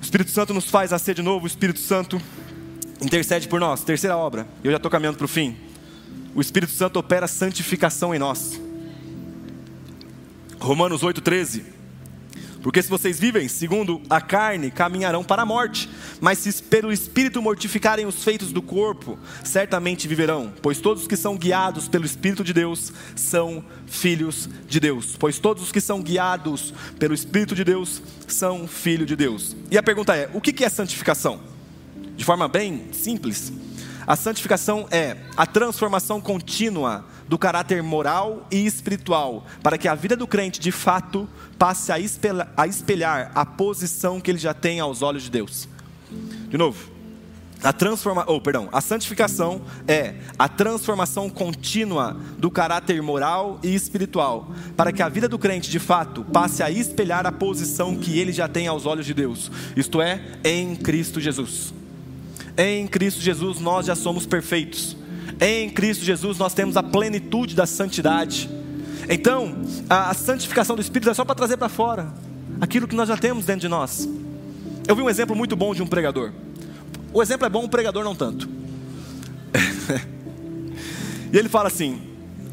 S1: O Espírito Santo nos faz nascer de novo, o Espírito Santo intercede por nós. Terceira obra, eu já estou caminhando para o fim. O Espírito Santo opera santificação em nós. Romanos 8,13. Porque se vocês vivem segundo a carne, caminharão para a morte. Mas se pelo Espírito mortificarem os feitos do corpo, certamente viverão. Pois todos os que são guiados pelo Espírito de Deus são filhos de Deus. Pois todos os que são guiados pelo Espírito de Deus são filhos de Deus. E a pergunta é: o que é santificação? De forma bem simples, a santificação é a transformação contínua do caráter moral e espiritual, para que a vida do crente de fato passe a espelhar, a espelhar a posição que ele já tem aos olhos de Deus. De novo, a transforma, oh, perdão, a santificação é a transformação contínua do caráter moral e espiritual, para que a vida do crente de fato passe a espelhar a posição que ele já tem aos olhos de Deus, isto é, em Cristo Jesus. Em Cristo Jesus nós já somos perfeitos. Em Cristo Jesus nós temos a plenitude da santidade. Então, a santificação do Espírito é só para trazer para fora aquilo que nós já temos dentro de nós. Eu vi um exemplo muito bom de um pregador. O exemplo é bom, o pregador não tanto. e ele fala assim: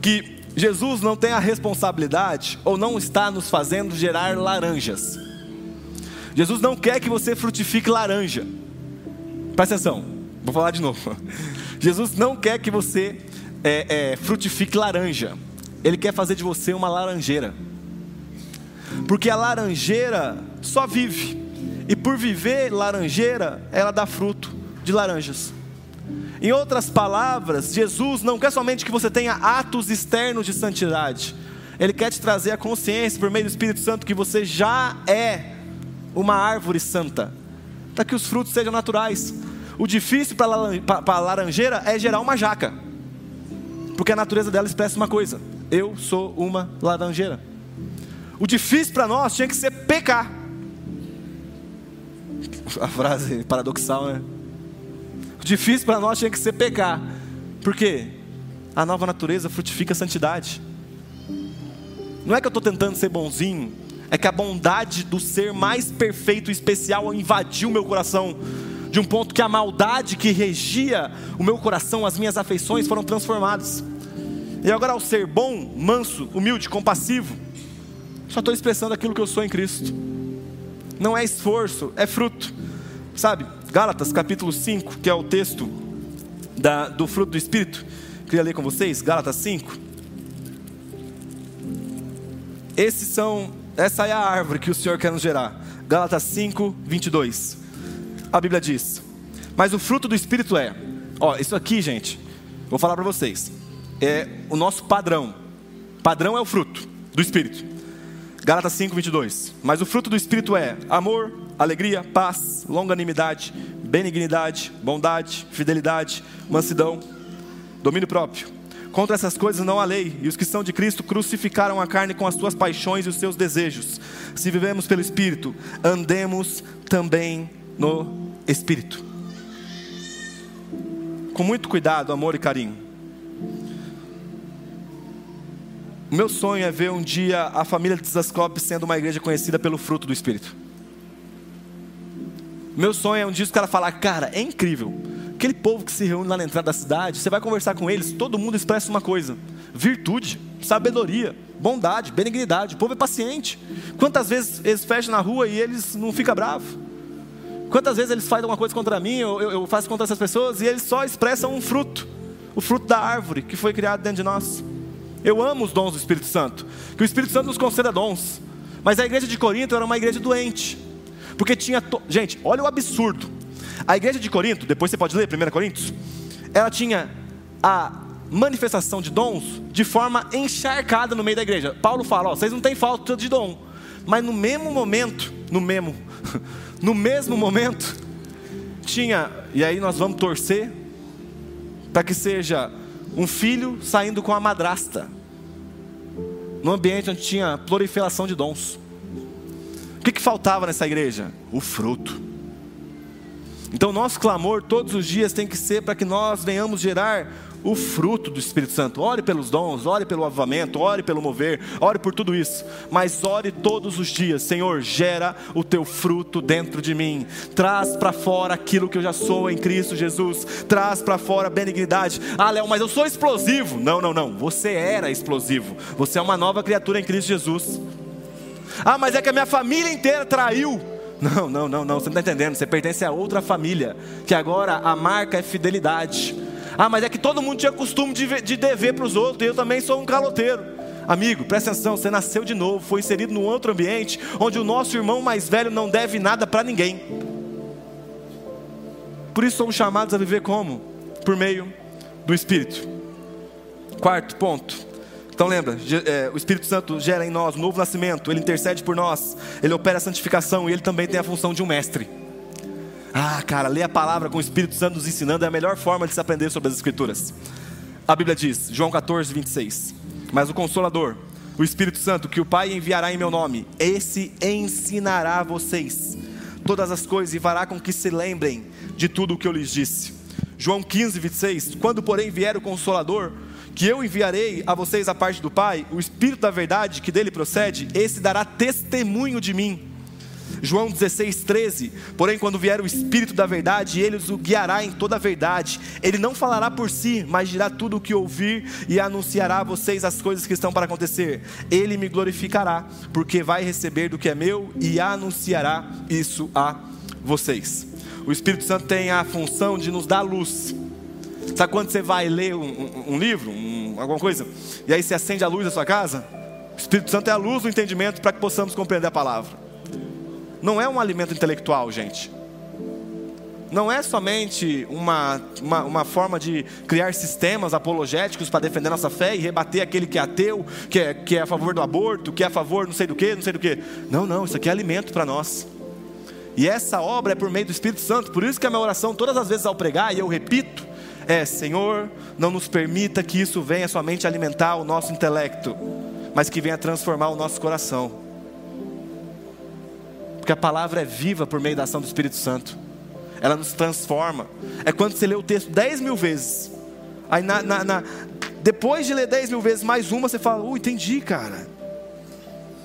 S1: que Jesus não tem a responsabilidade ou não está nos fazendo gerar laranjas. Jesus não quer que você frutifique laranja. Presta atenção, vou falar de novo. Jesus não quer que você é, é, frutifique laranja. Ele quer fazer de você uma laranjeira. Porque a laranjeira só vive. E por viver laranjeira, ela dá fruto de laranjas. Em outras palavras, Jesus não quer somente que você tenha atos externos de santidade. Ele quer te trazer a consciência por meio do Espírito Santo que você já é uma árvore santa, para que os frutos sejam naturais. O difícil para a laranjeira é gerar uma jaca, porque a natureza dela expressa uma coisa: eu sou uma laranjeira. O difícil para nós tinha que ser pecar. A frase paradoxal, né? O difícil para nós tinha que ser pecar. Por quê? A nova natureza frutifica a santidade. Não é que eu estou tentando ser bonzinho, é que a bondade do ser mais perfeito e especial invadiu meu coração, de um ponto que a maldade que regia o meu coração, as minhas afeições foram transformadas. E agora, ao ser bom, manso, humilde, compassivo, só estou expressando aquilo que eu sou em Cristo. Não é esforço, é fruto. Sabe, Gálatas capítulo 5, que é o texto da, do fruto do Espírito, queria ler com vocês, Gálatas 5. Esses são essa é a árvore que o Senhor quer nos gerar. Gálatas 5, 22. A Bíblia diz: Mas o fruto do Espírito é. Ó, isso aqui, gente, vou falar para vocês. É o nosso padrão. Padrão é o fruto do Espírito. Gálatas 5, 22. Mas o fruto do Espírito é amor, alegria, paz, longanimidade, benignidade, bondade, fidelidade, mansidão, domínio próprio. Contra essas coisas não há lei, e os que são de Cristo crucificaram a carne com as suas paixões e os seus desejos. Se vivemos pelo Espírito, andemos também no Espírito. Com muito cuidado, amor e carinho. O meu sonho é ver um dia a família de Zascope sendo uma igreja conhecida pelo fruto do Espírito. Meu sonho é um dia os caras falar, cara, é incrível Aquele povo que se reúne lá na entrada da cidade, você vai conversar com eles, todo mundo expressa uma coisa: virtude, sabedoria, bondade, benignidade. O povo é paciente. Quantas vezes eles fecham na rua e eles não ficam bravos? Quantas vezes eles fazem alguma coisa contra mim, eu, eu, faço contra essas pessoas e eles só expressam um fruto o fruto da árvore que foi criado dentro de nós. Eu amo os dons do Espírito Santo, que o Espírito Santo nos conceda dons. Mas a igreja de Corinto era uma igreja doente, porque tinha. To... Gente, olha o absurdo. A igreja de Corinto, depois você pode ler 1 Coríntios, ela tinha a manifestação de dons de forma encharcada no meio da igreja. Paulo fala: ó, vocês não têm falta de dom, mas no mesmo momento, no mesmo, no mesmo momento, tinha, e aí nós vamos torcer para que seja um filho saindo com a madrasta, no ambiente onde tinha proliferação de dons. O que, que faltava nessa igreja? O fruto. Então, nosso clamor todos os dias tem que ser para que nós venhamos gerar o fruto do Espírito Santo. Ore pelos dons, ore pelo avivamento, ore pelo mover, ore por tudo isso. Mas ore todos os dias, Senhor, gera o teu fruto dentro de mim. Traz para fora aquilo que eu já sou em Cristo Jesus. Traz para fora a benignidade. Ah, Léo, mas eu sou explosivo. Não, não, não. Você era explosivo. Você é uma nova criatura em Cristo Jesus. Ah, mas é que a minha família inteira traiu. Não, não, não, não, você não está entendendo. Você pertence a outra família, que agora a marca é fidelidade. Ah, mas é que todo mundo tinha costume de, de dever para os outros, e eu também sou um caloteiro. Amigo, presta atenção, você nasceu de novo, foi inserido num outro ambiente, onde o nosso irmão mais velho não deve nada para ninguém. Por isso somos chamados a viver como? Por meio do Espírito. Quarto ponto, então lembra, é, o Espírito Santo gera em nós um novo nascimento, ele intercede por nós, ele opera a santificação e ele também tem a função de um mestre. Ah, cara, ler a palavra com o Espírito Santo nos ensinando é a melhor forma de se aprender sobre as Escrituras. A Bíblia diz, João 14, 26: Mas o Consolador, o Espírito Santo, que o Pai enviará em meu nome, esse ensinará vocês todas as coisas e fará com que se lembrem de tudo o que eu lhes disse. João 15, 26. Quando, porém, vier o Consolador, que eu enviarei a vocês a parte do Pai, o Espírito da verdade que dele procede, esse dará testemunho de mim. João 16, 13. Porém, quando vier o Espírito da verdade, ele os guiará em toda a verdade. Ele não falará por si, mas dirá tudo o que ouvir e anunciará a vocês as coisas que estão para acontecer. Ele me glorificará, porque vai receber do que é meu e anunciará isso a vocês. O Espírito Santo tem a função de nos dar luz. Sabe quando você vai ler um, um, um livro, um, alguma coisa, e aí você acende a luz da sua casa? O Espírito Santo é a luz do entendimento para que possamos compreender a palavra não é um alimento intelectual, gente. Não é somente uma, uma, uma forma de criar sistemas apologéticos para defender nossa fé e rebater aquele que é ateu, que é, que é a favor do aborto, que é a favor não sei do que, não sei do que. Não, não, isso aqui é alimento para nós. E essa obra é por meio do Espírito Santo. Por isso que a minha oração, todas as vezes ao pregar, e eu repito, é: Senhor, não nos permita que isso venha somente alimentar o nosso intelecto, mas que venha transformar o nosso coração. Porque a palavra é viva por meio da ação do Espírito Santo. Ela nos transforma. É quando você lê o texto dez mil vezes. Aí na, na, na, depois de ler dez mil vezes mais uma, você fala, uh, entendi, cara.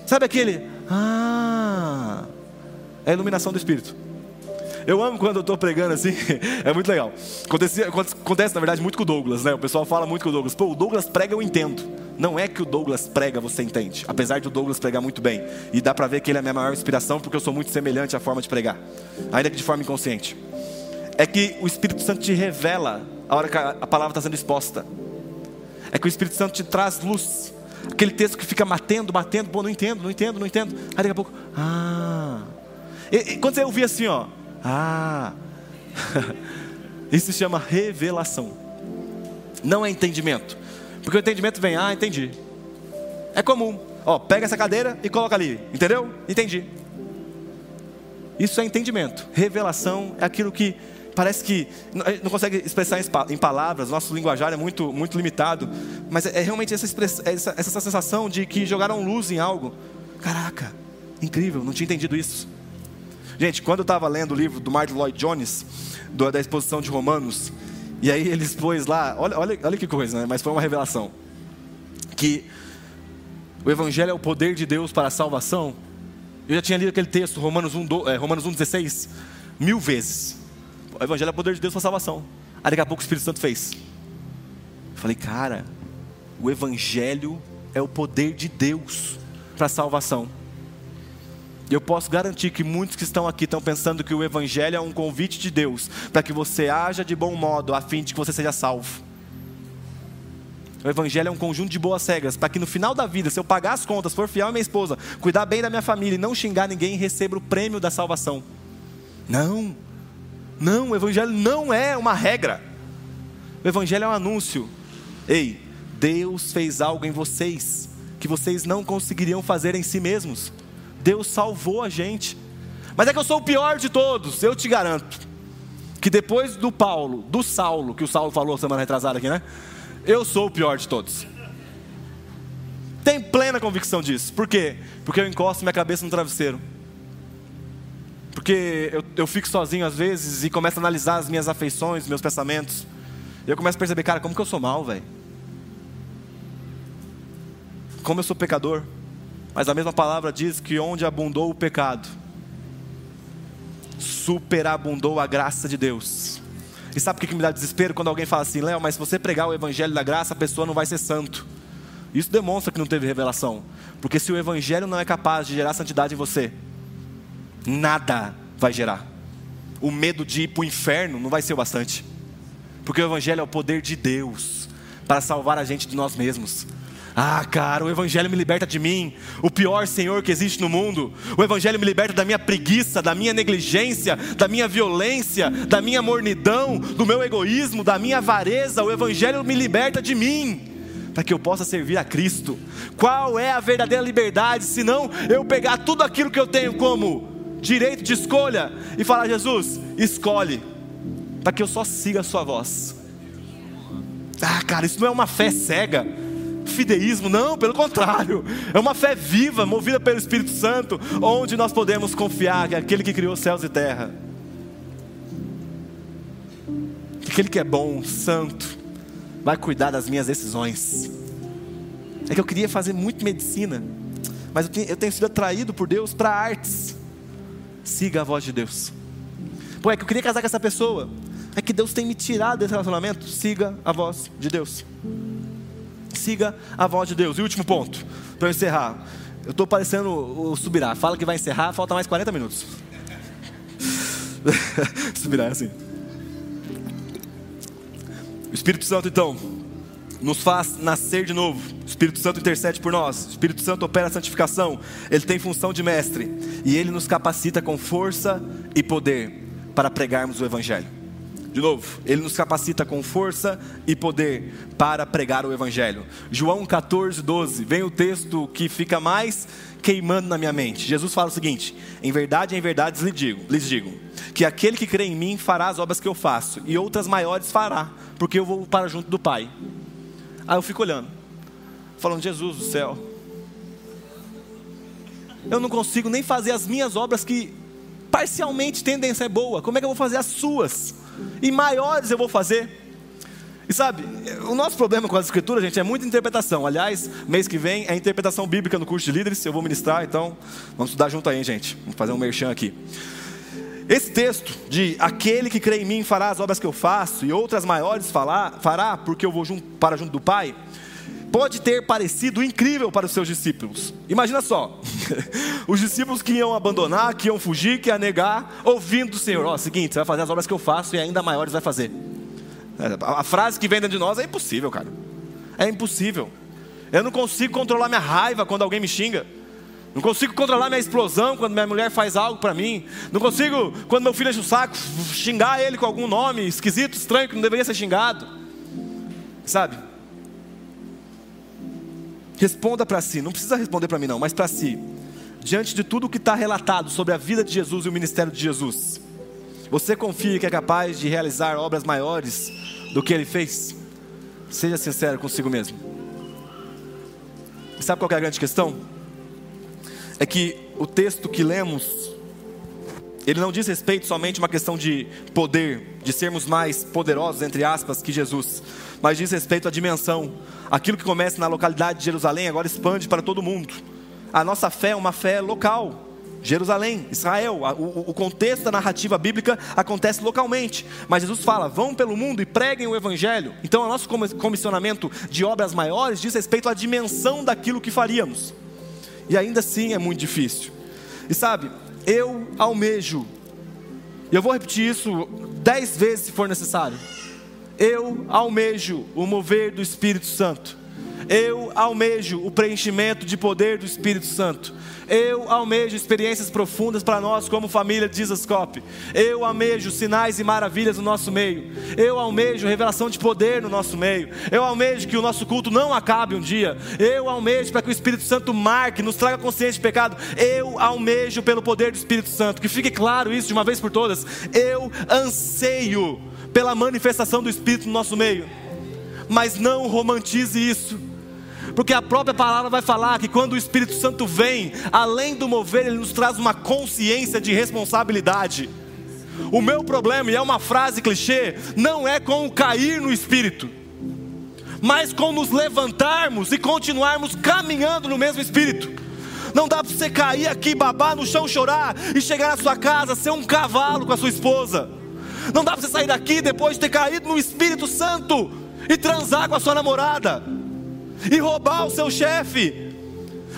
S1: Sabe aquele? Ah, é a iluminação do Espírito. Eu amo quando eu estou pregando assim, é muito legal. Acontece, acontece, na verdade, muito com o Douglas, né? O pessoal fala muito com o Douglas. Pô, o Douglas prega, eu entendo. Não é que o Douglas prega, você entende. Apesar de o Douglas pregar muito bem. E dá para ver que ele é a minha maior inspiração, porque eu sou muito semelhante à forma de pregar. Ainda que de forma inconsciente. É que o Espírito Santo te revela a hora que a palavra está sendo exposta. É que o Espírito Santo te traz luz. Aquele texto que fica batendo, batendo, pô, não entendo, não entendo, não entendo. Aí daqui a pouco, ah. E, e quando você ouvir assim, ó, ah. Isso se chama revelação. Não é entendimento. Porque o entendimento vem, ah, entendi. É comum. Ó, pega essa cadeira e coloca ali. Entendeu? Entendi. Isso é entendimento. Revelação é aquilo que parece que não consegue expressar em palavras, nosso linguajar é muito, muito limitado, mas é, é realmente essa, essa, essa sensação de que jogaram luz em algo. Caraca, incrível, não tinha entendido isso. Gente, quando eu estava lendo o livro do Martin Lloyd Jones, do, da exposição de Romanos, e aí ele expôs lá, olha, olha, olha que coisa, né? mas foi uma revelação. Que o Evangelho é o poder de Deus para a salvação. Eu já tinha lido aquele texto, Romanos 1, do, é, Romanos 1,16, mil vezes. O Evangelho é o poder de Deus para a salvação. Aí daqui a pouco o Espírito Santo fez. Eu falei, cara, o Evangelho é o poder de Deus para a salvação. Eu posso garantir que muitos que estão aqui estão pensando que o Evangelho é um convite de Deus para que você haja de bom modo, a fim de que você seja salvo. O Evangelho é um conjunto de boas regras para que no final da vida, se eu pagar as contas, for fiel à minha esposa, cuidar bem da minha família e não xingar ninguém, receba o prêmio da salvação. Não, não, o Evangelho não é uma regra. O Evangelho é um anúncio. Ei, Deus fez algo em vocês que vocês não conseguiriam fazer em si mesmos. Deus salvou a gente. Mas é que eu sou o pior de todos, eu te garanto. Que depois do Paulo, do Saulo, que o Saulo falou semana retrasada aqui, né? Eu sou o pior de todos. Tem plena convicção disso. Por quê? Porque eu encosto minha cabeça no travesseiro. Porque eu, eu fico sozinho às vezes e começo a analisar as minhas afeições, meus pensamentos. E eu começo a perceber, cara, como que eu sou mal, velho? Como eu sou pecador. Mas a mesma palavra diz que onde abundou o pecado, superabundou a graça de Deus. E sabe o que me dá desespero quando alguém fala assim, Léo, mas se você pregar o evangelho da graça, a pessoa não vai ser santo. Isso demonstra que não teve revelação. Porque se o evangelho não é capaz de gerar santidade em você, nada vai gerar. O medo de ir para o inferno não vai ser o bastante. Porque o evangelho é o poder de Deus para salvar a gente de nós mesmos. Ah, cara, o Evangelho me liberta de mim, o pior Senhor que existe no mundo. O Evangelho me liberta da minha preguiça, da minha negligência, da minha violência, da minha mornidão, do meu egoísmo, da minha avareza. O Evangelho me liberta de mim, para que eu possa servir a Cristo. Qual é a verdadeira liberdade, se não eu pegar tudo aquilo que eu tenho como direito de escolha e falar: Jesus, escolhe, para que eu só siga a Sua voz. Ah, cara, isso não é uma fé cega fideísmo, não, pelo contrário, é uma fé viva, movida pelo Espírito Santo, onde nós podemos confiar que é aquele que criou céus e terra. que aquele que é bom, santo, vai cuidar das minhas decisões. É que eu queria fazer muito medicina, mas eu tenho, eu tenho sido atraído por Deus para artes. Siga a voz de Deus. Pô, é que eu queria casar com essa pessoa. É que Deus tem me tirado desse relacionamento. Siga a voz de Deus. Siga a voz de Deus. E último ponto, para eu encerrar. Eu estou parecendo o Subirá. Fala que vai encerrar, falta mais 40 minutos. Subirá é assim. O Espírito Santo, então, nos faz nascer de novo. O Espírito Santo intercede por nós. O Espírito Santo opera a santificação. Ele tem função de mestre. E ele nos capacita com força e poder para pregarmos o Evangelho. De novo, ele nos capacita com força e poder para pregar o Evangelho. João 14, 12, vem o texto que fica mais queimando na minha mente. Jesus fala o seguinte: Em verdade, em verdade lhes digo, lhes digo, que aquele que crê em mim fará as obras que eu faço, e outras maiores fará, porque eu vou para junto do Pai. Aí eu fico olhando, falando, Jesus do céu, eu não consigo nem fazer as minhas obras que parcialmente tendem a ser boa, como é que eu vou fazer as suas? E maiores eu vou fazer. E sabe, o nosso problema com as escrituras, gente, é muita interpretação. Aliás, mês que vem é interpretação bíblica no curso de líderes, eu vou ministrar, então vamos estudar junto aí, gente. Vamos fazer um merchan aqui. Esse texto de aquele que crê em mim fará as obras que eu faço e outras maiores fará, porque eu vou junto, para junto do Pai, pode ter parecido incrível para os seus discípulos. Imagina só, os discípulos que iam abandonar, que iam fugir, que iam negar, ouvindo do Senhor: Ó, oh, seguinte, você vai fazer as obras que eu faço e ainda maiores vai fazer. A frase que vem dentro de nós é impossível, cara. É impossível. Eu não consigo controlar minha raiva quando alguém me xinga. Não consigo controlar minha explosão quando minha mulher faz algo para mim. Não consigo, quando meu filho enche o saco, xingar ele com algum nome esquisito, estranho, que não deveria ser xingado. Sabe? Responda para si, não precisa responder para mim não, mas para si. Diante de tudo o que está relatado sobre a vida de Jesus e o ministério de Jesus, você confia que é capaz de realizar obras maiores do que ele fez? Seja sincero consigo mesmo. E sabe qual é a grande questão? É que o texto que lemos, ele não diz respeito somente a uma questão de poder, de sermos mais poderosos, entre aspas, que Jesus, mas diz respeito à dimensão. Aquilo que começa na localidade de Jerusalém agora expande para todo mundo. A nossa fé é uma fé local. Jerusalém, Israel, o, o, contexto da narrativa bíblica acontece localmente, mas Jesus fala: vão pelo mundo e preguem o Evangelho. Então, o nosso comissionamento de obras maiores diz respeito à dimensão daquilo que faríamos, e ainda assim é muito difícil. E sabe, eu almejo, e eu vou repetir isso dez vezes se for necessário. Eu almejo o mover do Espírito Santo. Eu almejo o preenchimento de poder do Espírito Santo. Eu almejo experiências profundas para nós como família de Jesus Cop. Eu almejo sinais e maravilhas no nosso meio. Eu almejo revelação de poder no nosso meio. Eu almejo que o nosso culto não acabe um dia. Eu almejo para que o Espírito Santo marque, nos traga consciência de pecado. Eu almejo pelo poder do Espírito Santo. Que fique claro isso de uma vez por todas. Eu anseio pela manifestação do Espírito no nosso meio. Mas não romantize isso porque a própria palavra vai falar que quando o Espírito Santo vem, além do mover, ele nos traz uma consciência de responsabilidade. O meu problema, e é uma frase clichê, não é com o cair no Espírito, mas com nos levantarmos e continuarmos caminhando no mesmo Espírito. Não dá para você cair aqui, babar no chão, chorar e chegar na sua casa, ser um cavalo com a sua esposa. Não dá para você sair daqui depois de ter caído no Espírito Santo e transar com a sua namorada e roubar o seu chefe.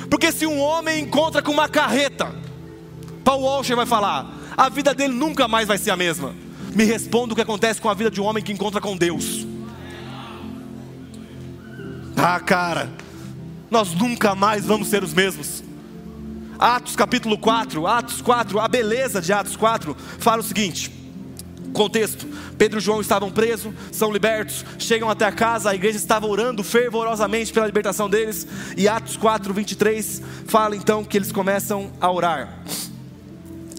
S1: Porque se um homem encontra com uma carreta, Paul Walsh vai falar: a vida dele nunca mais vai ser a mesma. Me responda o que acontece com a vida de um homem que encontra com Deus. Ah, cara, nós nunca mais vamos ser os mesmos. Atos capítulo 4, Atos 4, a beleza de Atos 4 fala o seguinte: Contexto: Pedro e João estavam presos, são libertos, chegam até a casa, a igreja estava orando fervorosamente pela libertação deles, e Atos 4, 23 fala então que eles começam a orar.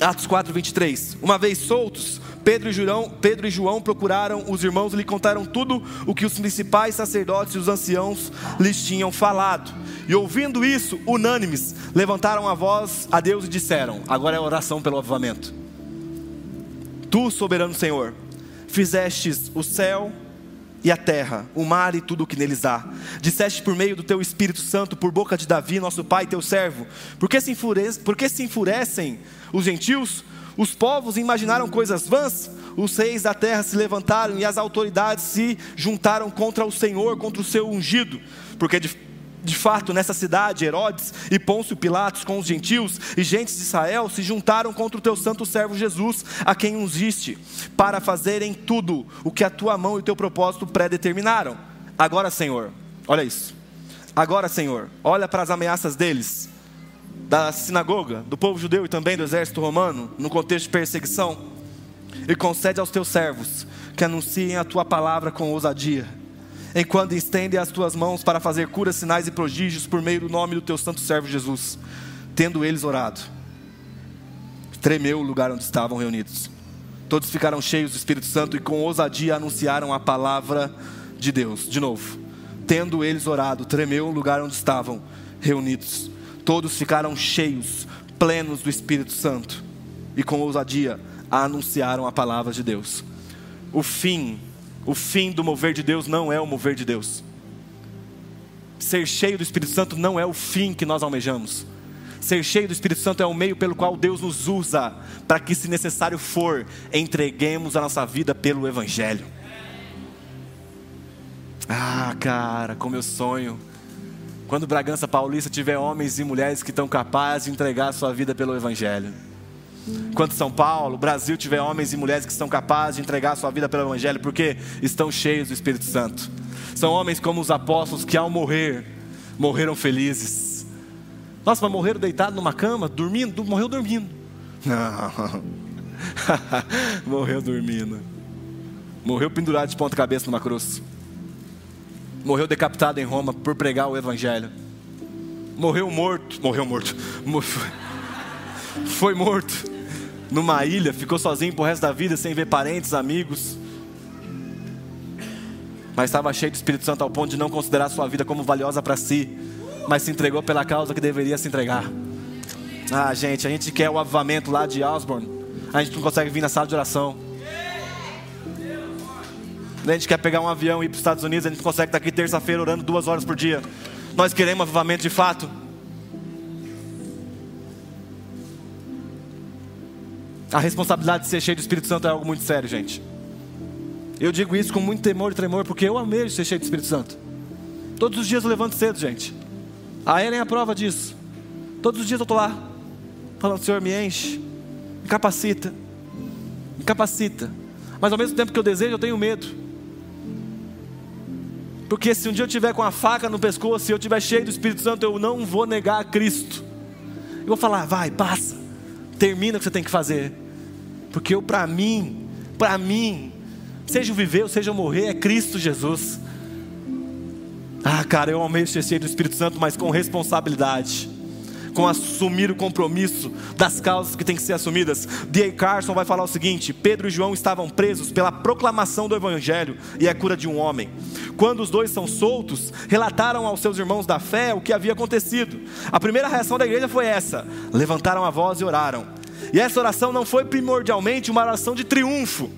S1: Atos 4, 23. Uma vez soltos, Pedro e, João, Pedro e João procuraram os irmãos e lhe contaram tudo o que os principais sacerdotes e os anciãos lhes tinham falado. E ouvindo isso, unânimes, levantaram a voz a Deus e disseram: Agora é a oração pelo avivamento. Tu, soberano Senhor, fizestes o céu e a terra, o mar e tudo o que neles há. Disseste por meio do teu Espírito Santo, por boca de Davi, nosso pai, teu servo: por que se, enfurece, por que se enfurecem os gentios? Os povos imaginaram coisas vãs, os reis da terra se levantaram e as autoridades se juntaram contra o Senhor, contra o seu ungido, porque de de fato, nessa cidade, Herodes e Pôncio Pilatos com os gentios e gentes de Israel se juntaram contra o teu santo servo Jesus, a quem ungiste, para fazerem tudo o que a tua mão e o teu propósito predeterminaram. Agora, Senhor, olha isso. Agora, Senhor, olha para as ameaças deles, da sinagoga, do povo judeu e também do exército romano, no contexto de perseguição, e concede aos teus servos que anunciem a tua palavra com ousadia enquanto estende as tuas mãos para fazer curas, sinais e prodígios por meio do nome do teu santo servo Jesus. Tendo eles orado, tremeu o lugar onde estavam reunidos. Todos ficaram cheios do Espírito Santo e com ousadia anunciaram a palavra de Deus. De novo, tendo eles orado, tremeu o lugar onde estavam reunidos. Todos ficaram cheios, plenos do Espírito Santo e com ousadia anunciaram a palavra de Deus. O fim o fim do mover de Deus não é o mover de Deus. Ser cheio do Espírito Santo não é o fim que nós almejamos. Ser cheio do Espírito Santo é o meio pelo qual Deus nos usa para que, se necessário for, entreguemos a nossa vida pelo Evangelho. Ah, cara, como eu sonho. Quando Bragança Paulista tiver homens e mulheres que estão capazes de entregar a sua vida pelo Evangelho. Quando São Paulo, Brasil tiver homens e mulheres que estão capazes de entregar sua vida pelo Evangelho, porque estão cheios do Espírito Santo. São homens como os apóstolos que ao morrer, morreram felizes. Nossa, mas morreram deitados numa cama, dormindo? Morreu dormindo. Não. morreu dormindo. Morreu pendurado de ponta cabeça numa cruz. Morreu decapitado em Roma por pregar o Evangelho. Morreu morto. Morreu morto. Foi morto numa ilha, ficou sozinho pro resto da vida, sem ver parentes, amigos. Mas estava cheio do Espírito Santo ao ponto de não considerar sua vida como valiosa para si, mas se entregou pela causa que deveria se entregar. Ah, gente, a gente quer o avivamento lá de Osborne, a gente não consegue vir na sala de oração. A gente quer pegar um avião e ir para os Estados Unidos, a gente consegue estar aqui terça-feira orando duas horas por dia. Nós queremos avivamento de fato. A responsabilidade de ser cheio do Espírito Santo é algo muito sério, gente. Eu digo isso com muito temor e tremor, porque eu amei ser cheio do Espírito Santo. Todos os dias eu levanto cedo, gente. A Ellen é a prova disso. Todos os dias eu estou lá, falando: Senhor, me enche, me capacita, me capacita. Mas ao mesmo tempo que eu desejo, eu tenho medo. Porque se um dia eu tiver com a faca no pescoço, se eu tiver cheio do Espírito Santo, eu não vou negar a Cristo. Eu vou falar: vai, passa, termina o que você tem que fazer. Porque eu, para mim, para mim, seja o viver ou seja o morrer, é Cristo Jesus. Ah, cara, eu amei ser cheio do Espírito Santo, mas com responsabilidade, com assumir o compromisso das causas que têm que ser assumidas. D.A. Carson vai falar o seguinte: Pedro e João estavam presos pela proclamação do Evangelho e a cura de um homem. Quando os dois são soltos, relataram aos seus irmãos da fé o que havia acontecido. A primeira reação da igreja foi essa: levantaram a voz e oraram. E essa oração não foi primordialmente uma oração de triunfo,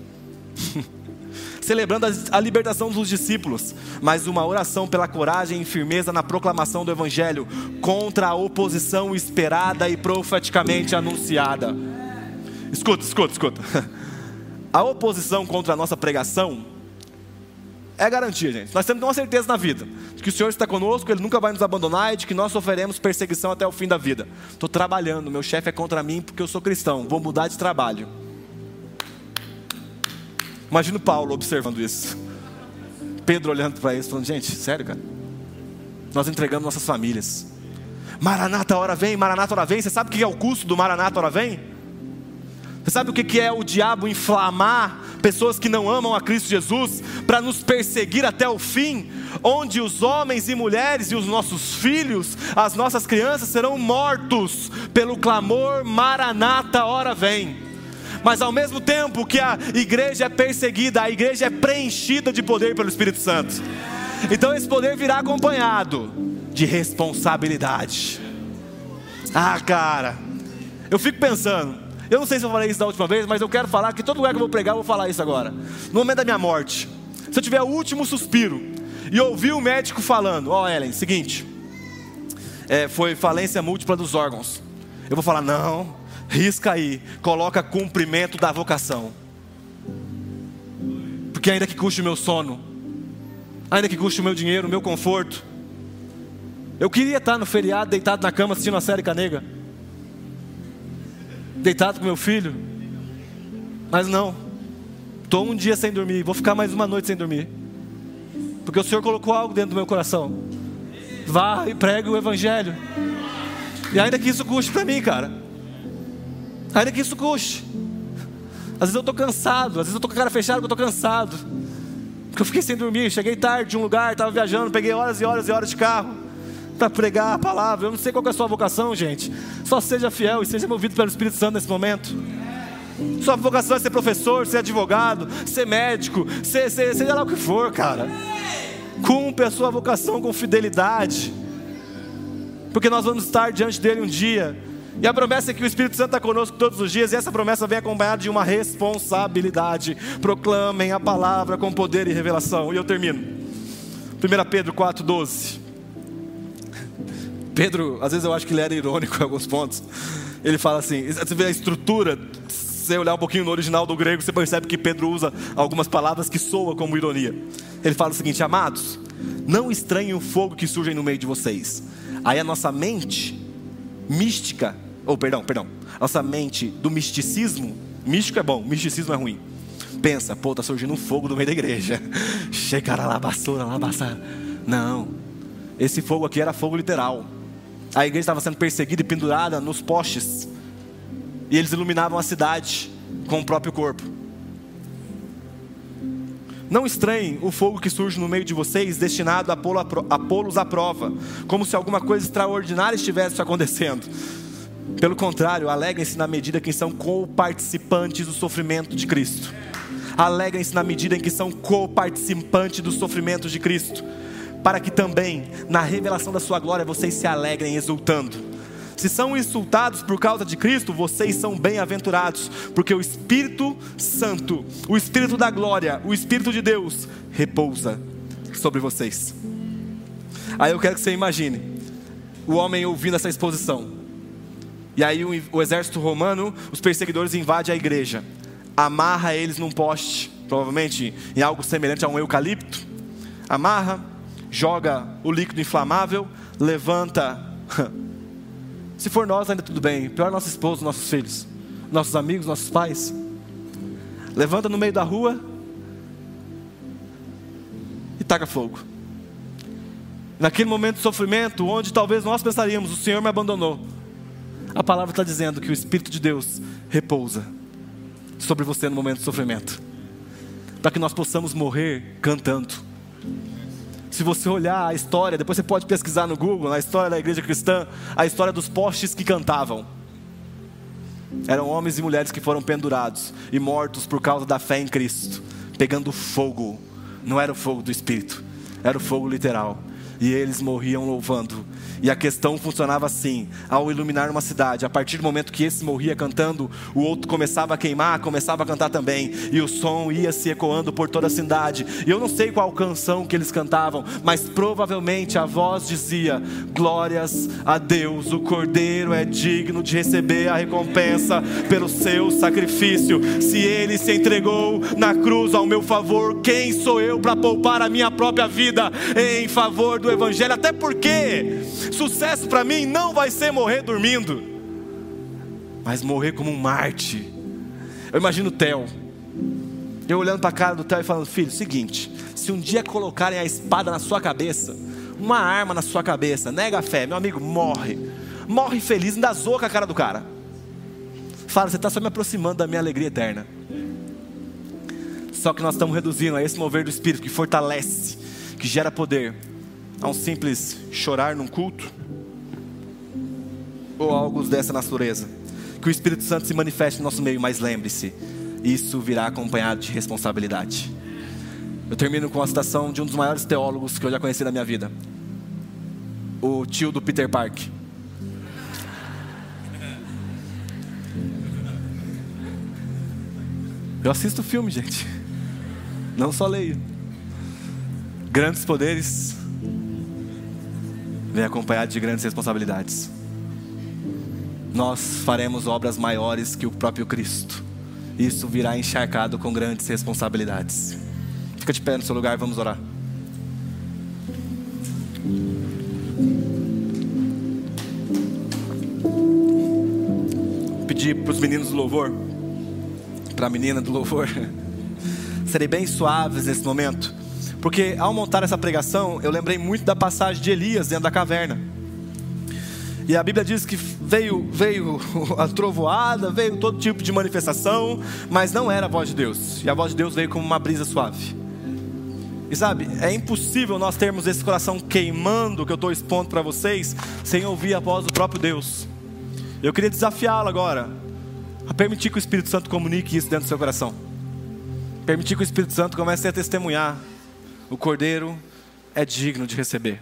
S1: celebrando a libertação dos discípulos, mas uma oração pela coragem e firmeza na proclamação do Evangelho contra a oposição esperada e profeticamente anunciada. Escuta, escuta, escuta. A oposição contra a nossa pregação é garantia, gente. Nós temos uma certeza na vida de que o Senhor está conosco, Ele nunca vai nos abandonar e de que nós sofreremos perseguição até o fim da vida. Estou trabalhando, meu chefe é contra mim porque eu sou cristão, vou mudar de trabalho. Imagina o Paulo observando isso. Pedro olhando para isso, falando: gente, sério, cara? Nós entregamos nossas famílias. Maranata, hora vem, Maranata, hora vem. Você sabe o que é o custo do Maranata, hora vem? Você sabe o que é o diabo inflamar pessoas que não amam a Cristo Jesus para nos perseguir até o fim? Onde os homens e mulheres e os nossos filhos, as nossas crianças serão mortos pelo clamor Maranata, hora vem. Mas ao mesmo tempo que a igreja é perseguida, a igreja é preenchida de poder pelo Espírito Santo. Então esse poder virá acompanhado de responsabilidade. Ah, cara, eu fico pensando,
S2: Eu não sei se eu falei isso da última vez, mas eu quero falar que todo lugar que eu vou pregar, eu vou falar isso agora. No momento da minha morte, se eu tiver o último suspiro e ouvir o médico falando: Ó, oh, Ellen, seguinte, é, foi falência múltipla dos órgãos. Eu vou falar: não, risca aí, coloca cumprimento da vocação. Porque ainda que custe o meu sono, ainda que custe o meu dinheiro, o meu conforto, eu queria estar no feriado, deitado na cama assistindo a série Canega, deitado com meu filho, mas não, estou um dia sem dormir, vou ficar mais uma noite sem dormir, porque o Senhor colocou algo dentro do meu coração. Vá e pregue o Evangelho, e ainda que isso custe para mim, cara, ainda que isso custe. Às vezes eu estou cansado, às vezes eu estou com a cara fechada porque eu estou cansado. Porque eu fiquei sem dormir, cheguei tarde de um lugar, estava viajando, peguei horas e horas e horas de carro para pregar a palavra. Eu não sei qual é a sua vocação, gente. Só seja fiel e seja movido pelo Espírito Santo nesse momento. Sua vocação é ser professor, ser advogado, ser médico, ser, ser, seja lá o que for, cara. Cumpre a sua vocação com fidelidade. Porque nós vamos estar diante dele um dia e a promessa é que o Espírito Santo está conosco todos os dias, e essa promessa vem acompanhada de uma responsabilidade. Proclamem a palavra com poder e revelação. E eu termino. 1 Pedro 4,12. Pedro, às vezes eu acho que ele era irônico em alguns pontos. Ele fala assim: você vê a estrutura, se você olhar um pouquinho no original do grego, você percebe que Pedro usa algumas palavras que soam como ironia. Ele fala o seguinte: Amados, não estranhem o fogo que surge no meio de vocês. Aí a nossa mente mística ou perdão, perdão, nossa mente do misticismo, místico é bom, misticismo é ruim. Pensa, pô, tá surgindo um fogo no meio da igreja. Chegaram lá, basura, lá, basura. Não, esse fogo aqui era fogo literal. A igreja estava sendo perseguida e pendurada nos postes. E eles iluminavam a cidade com o próprio corpo. Não estranhem o fogo que surge no meio de vocês, destinado a pô-los à prova, como se alguma coisa extraordinária estivesse acontecendo. Pelo contrário, alegrem-se na medida que são co-participantes do sofrimento de Cristo. Alegrem-se na medida em que são co-participantes do sofrimento de Cristo, para que também, na revelação da sua glória, vocês se alegrem exultando. Se são insultados por causa de Cristo, vocês são bem-aventurados, porque o Espírito Santo, o Espírito da glória, o Espírito de Deus repousa sobre vocês. Aí eu quero que você imagine o homem ouvindo essa exposição e aí o, exército romano, os perseguidores invadem a igreja, amarra eles num poste, provavelmente em algo semelhante a um eucalipto, amarra, joga o líquido inflamável, levanta. Se for nós, ainda tudo bem. Pior nosso esposo, nossos filhos, nossos amigos, nossos pais. Levanta no meio da rua e taca fogo. Naquele momento de sofrimento, onde talvez nós pensaríamos: o Senhor me abandonou. A palavra está dizendo que o Espírito de Deus repousa sobre você no momento de sofrimento, para que nós possamos morrer cantando. Se você olhar a história, depois você pode pesquisar no Google, na história da igreja cristã, a história dos postes que cantavam. Eram homens e mulheres que foram pendurados e mortos por causa da fé em Cristo, pegando fogo. Não era o fogo do Espírito, era o fogo literal. E eles morriam louvando e a questão funcionava assim: ao iluminar uma cidade, a partir do momento que esse morria cantando, o outro começava a queimar, começava a cantar também, e o som ia se ecoando por toda a cidade. E eu não sei qual canção que eles cantavam, mas provavelmente a voz dizia: Glórias a Deus, o Cordeiro é digno de receber a recompensa pelo seu sacrifício. Se ele se entregou na cruz ao meu favor, quem sou eu para poupar a minha própria vida em favor do Evangelho? Até porque Sucesso para mim não vai ser morrer dormindo, mas morrer como um Marte. Eu imagino o Theo, eu olhando para a cara do Theo e falando: Filho, seguinte, se um dia colocarem a espada na sua cabeça, uma arma na sua cabeça, nega a fé, meu amigo, morre. Morre feliz, ainda zoa com a cara do cara. Fala, você está só me aproximando da minha alegria eterna. Só que nós estamos reduzindo a esse mover do Espírito que fortalece, que gera poder, a um simples chorar num culto ou algo dessa natureza. Que o Espírito Santo se manifeste no nosso meio, mas lembre-se, isso virá acompanhado de responsabilidade. Eu termino com a citação de um dos maiores teólogos que eu já conheci na minha vida, o tio do Peter Park. Eu assisto filme, gente. Não só leio. Grandes poderes vem acompanhado de grandes responsabilidades. Nós faremos obras maiores que o próprio Cristo. Isso virá encharcado com grandes responsabilidades. Fica de pé no seu lugar, vamos orar. Pedir para os meninos do louvor, para a menina do louvor, serem bem suaves nesse momento porque ao montar essa pregação, eu lembrei muito da passagem de Elias dentro da caverna. E a Bíblia diz que veio, veio a trovoada, veio todo tipo de manifestação, mas não era a voz de Deus. E a voz de Deus veio como uma brisa suave. E sabe, é impossível nós termos esse coração queimando que eu estou expondo para vocês, sem ouvir a voz do próprio Deus. Eu queria desafiá-lo agora a permitir que o Espírito Santo comunique isso dentro do seu coração. Permitir que o Espírito Santo comece a testemunhar o cordeiro é digno de receber.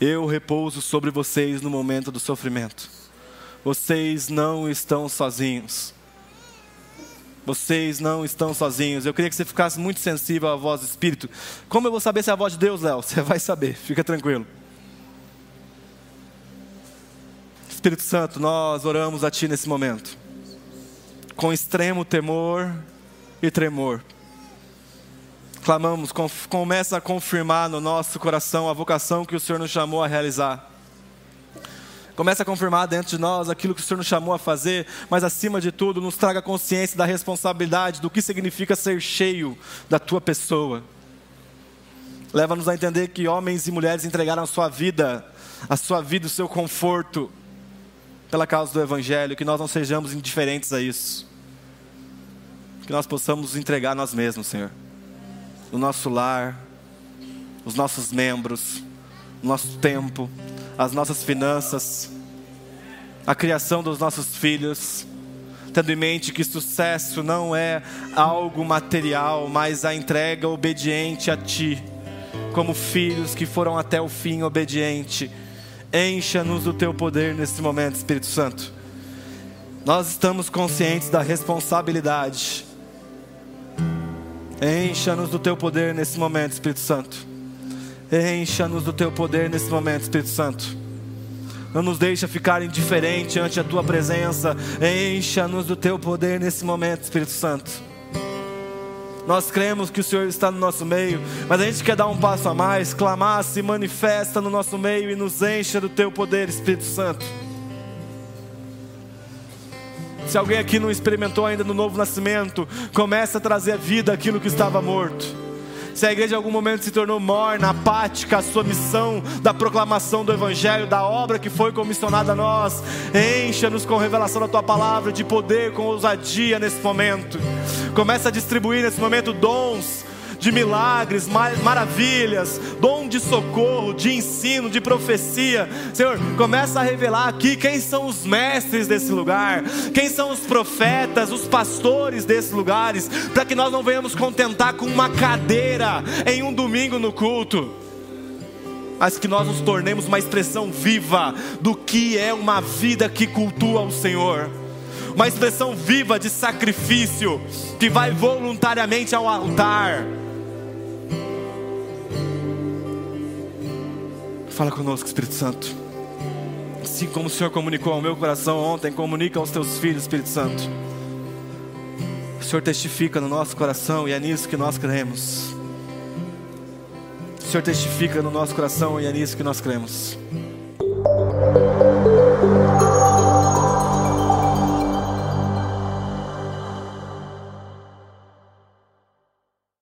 S2: Eu repouso sobre vocês no momento do sofrimento. Vocês não estão sozinhos. Vocês não estão sozinhos. Eu queria que você ficasse muito sensível à voz do Espírito. Como eu vou saber se é a voz de Deus, Léo? Você vai saber, fica tranquilo. Espírito Santo, nós oramos a Ti nesse momento, com extremo temor e tremor clamamos, começa a confirmar no nosso coração a vocação que o Senhor nos chamou a realizar. Começa a confirmar dentro de nós aquilo que o Senhor nos chamou a fazer, mas acima de tudo, nos traga consciência da responsabilidade do que significa ser cheio da tua pessoa. Leva-nos a entender que homens e mulheres entregaram a sua vida, a sua vida, o seu conforto, pela causa do Evangelho, que nós não sejamos indiferentes a isso. Que nós possamos entregar nós mesmos, Senhor o nosso lar, os nossos membros, nosso tempo, as nossas finanças, a criação dos nossos filhos, tendo em mente que sucesso não é algo material, mas a entrega obediente a Ti, como filhos que foram até o fim obediente. Encha-nos do Teu poder nesse momento, Espírito Santo. Nós estamos conscientes da responsabilidade Encha-nos do teu poder nesse momento, Espírito Santo. Encha-nos do teu poder nesse momento, Espírito Santo. Não nos deixa ficar indiferente ante a tua presença. Encha-nos do teu poder nesse momento, Espírito Santo. Nós cremos que o Senhor está no nosso meio, mas a gente quer dar um passo a mais, clamar, se manifesta no nosso meio e nos encha do teu poder, Espírito Santo. Se alguém aqui não experimentou ainda no novo nascimento, comece a trazer à vida aquilo que estava morto. Se a igreja em algum momento se tornou morna, apática, a sua missão da proclamação do Evangelho, da obra que foi comissionada a nós, encha-nos com revelação da tua palavra, de poder, com ousadia nesse momento. Comece a distribuir nesse momento dons de milagres, maravilhas, dom de socorro, de ensino, de profecia. Senhor, começa a revelar aqui quem são os mestres desse lugar, quem são os profetas, os pastores desses lugares, para que nós não venhamos contentar com uma cadeira em um domingo no culto mas que nós nos tornemos uma expressão viva do que é uma vida que cultua o Senhor. Uma expressão viva de sacrifício que vai voluntariamente ao altar Fala conosco, Espírito Santo. Assim como o Senhor comunicou ao meu coração ontem, comunica aos teus filhos, Espírito Santo. O Senhor testifica no nosso coração e é nisso que nós cremos. O Senhor testifica no nosso coração e é nisso que nós cremos.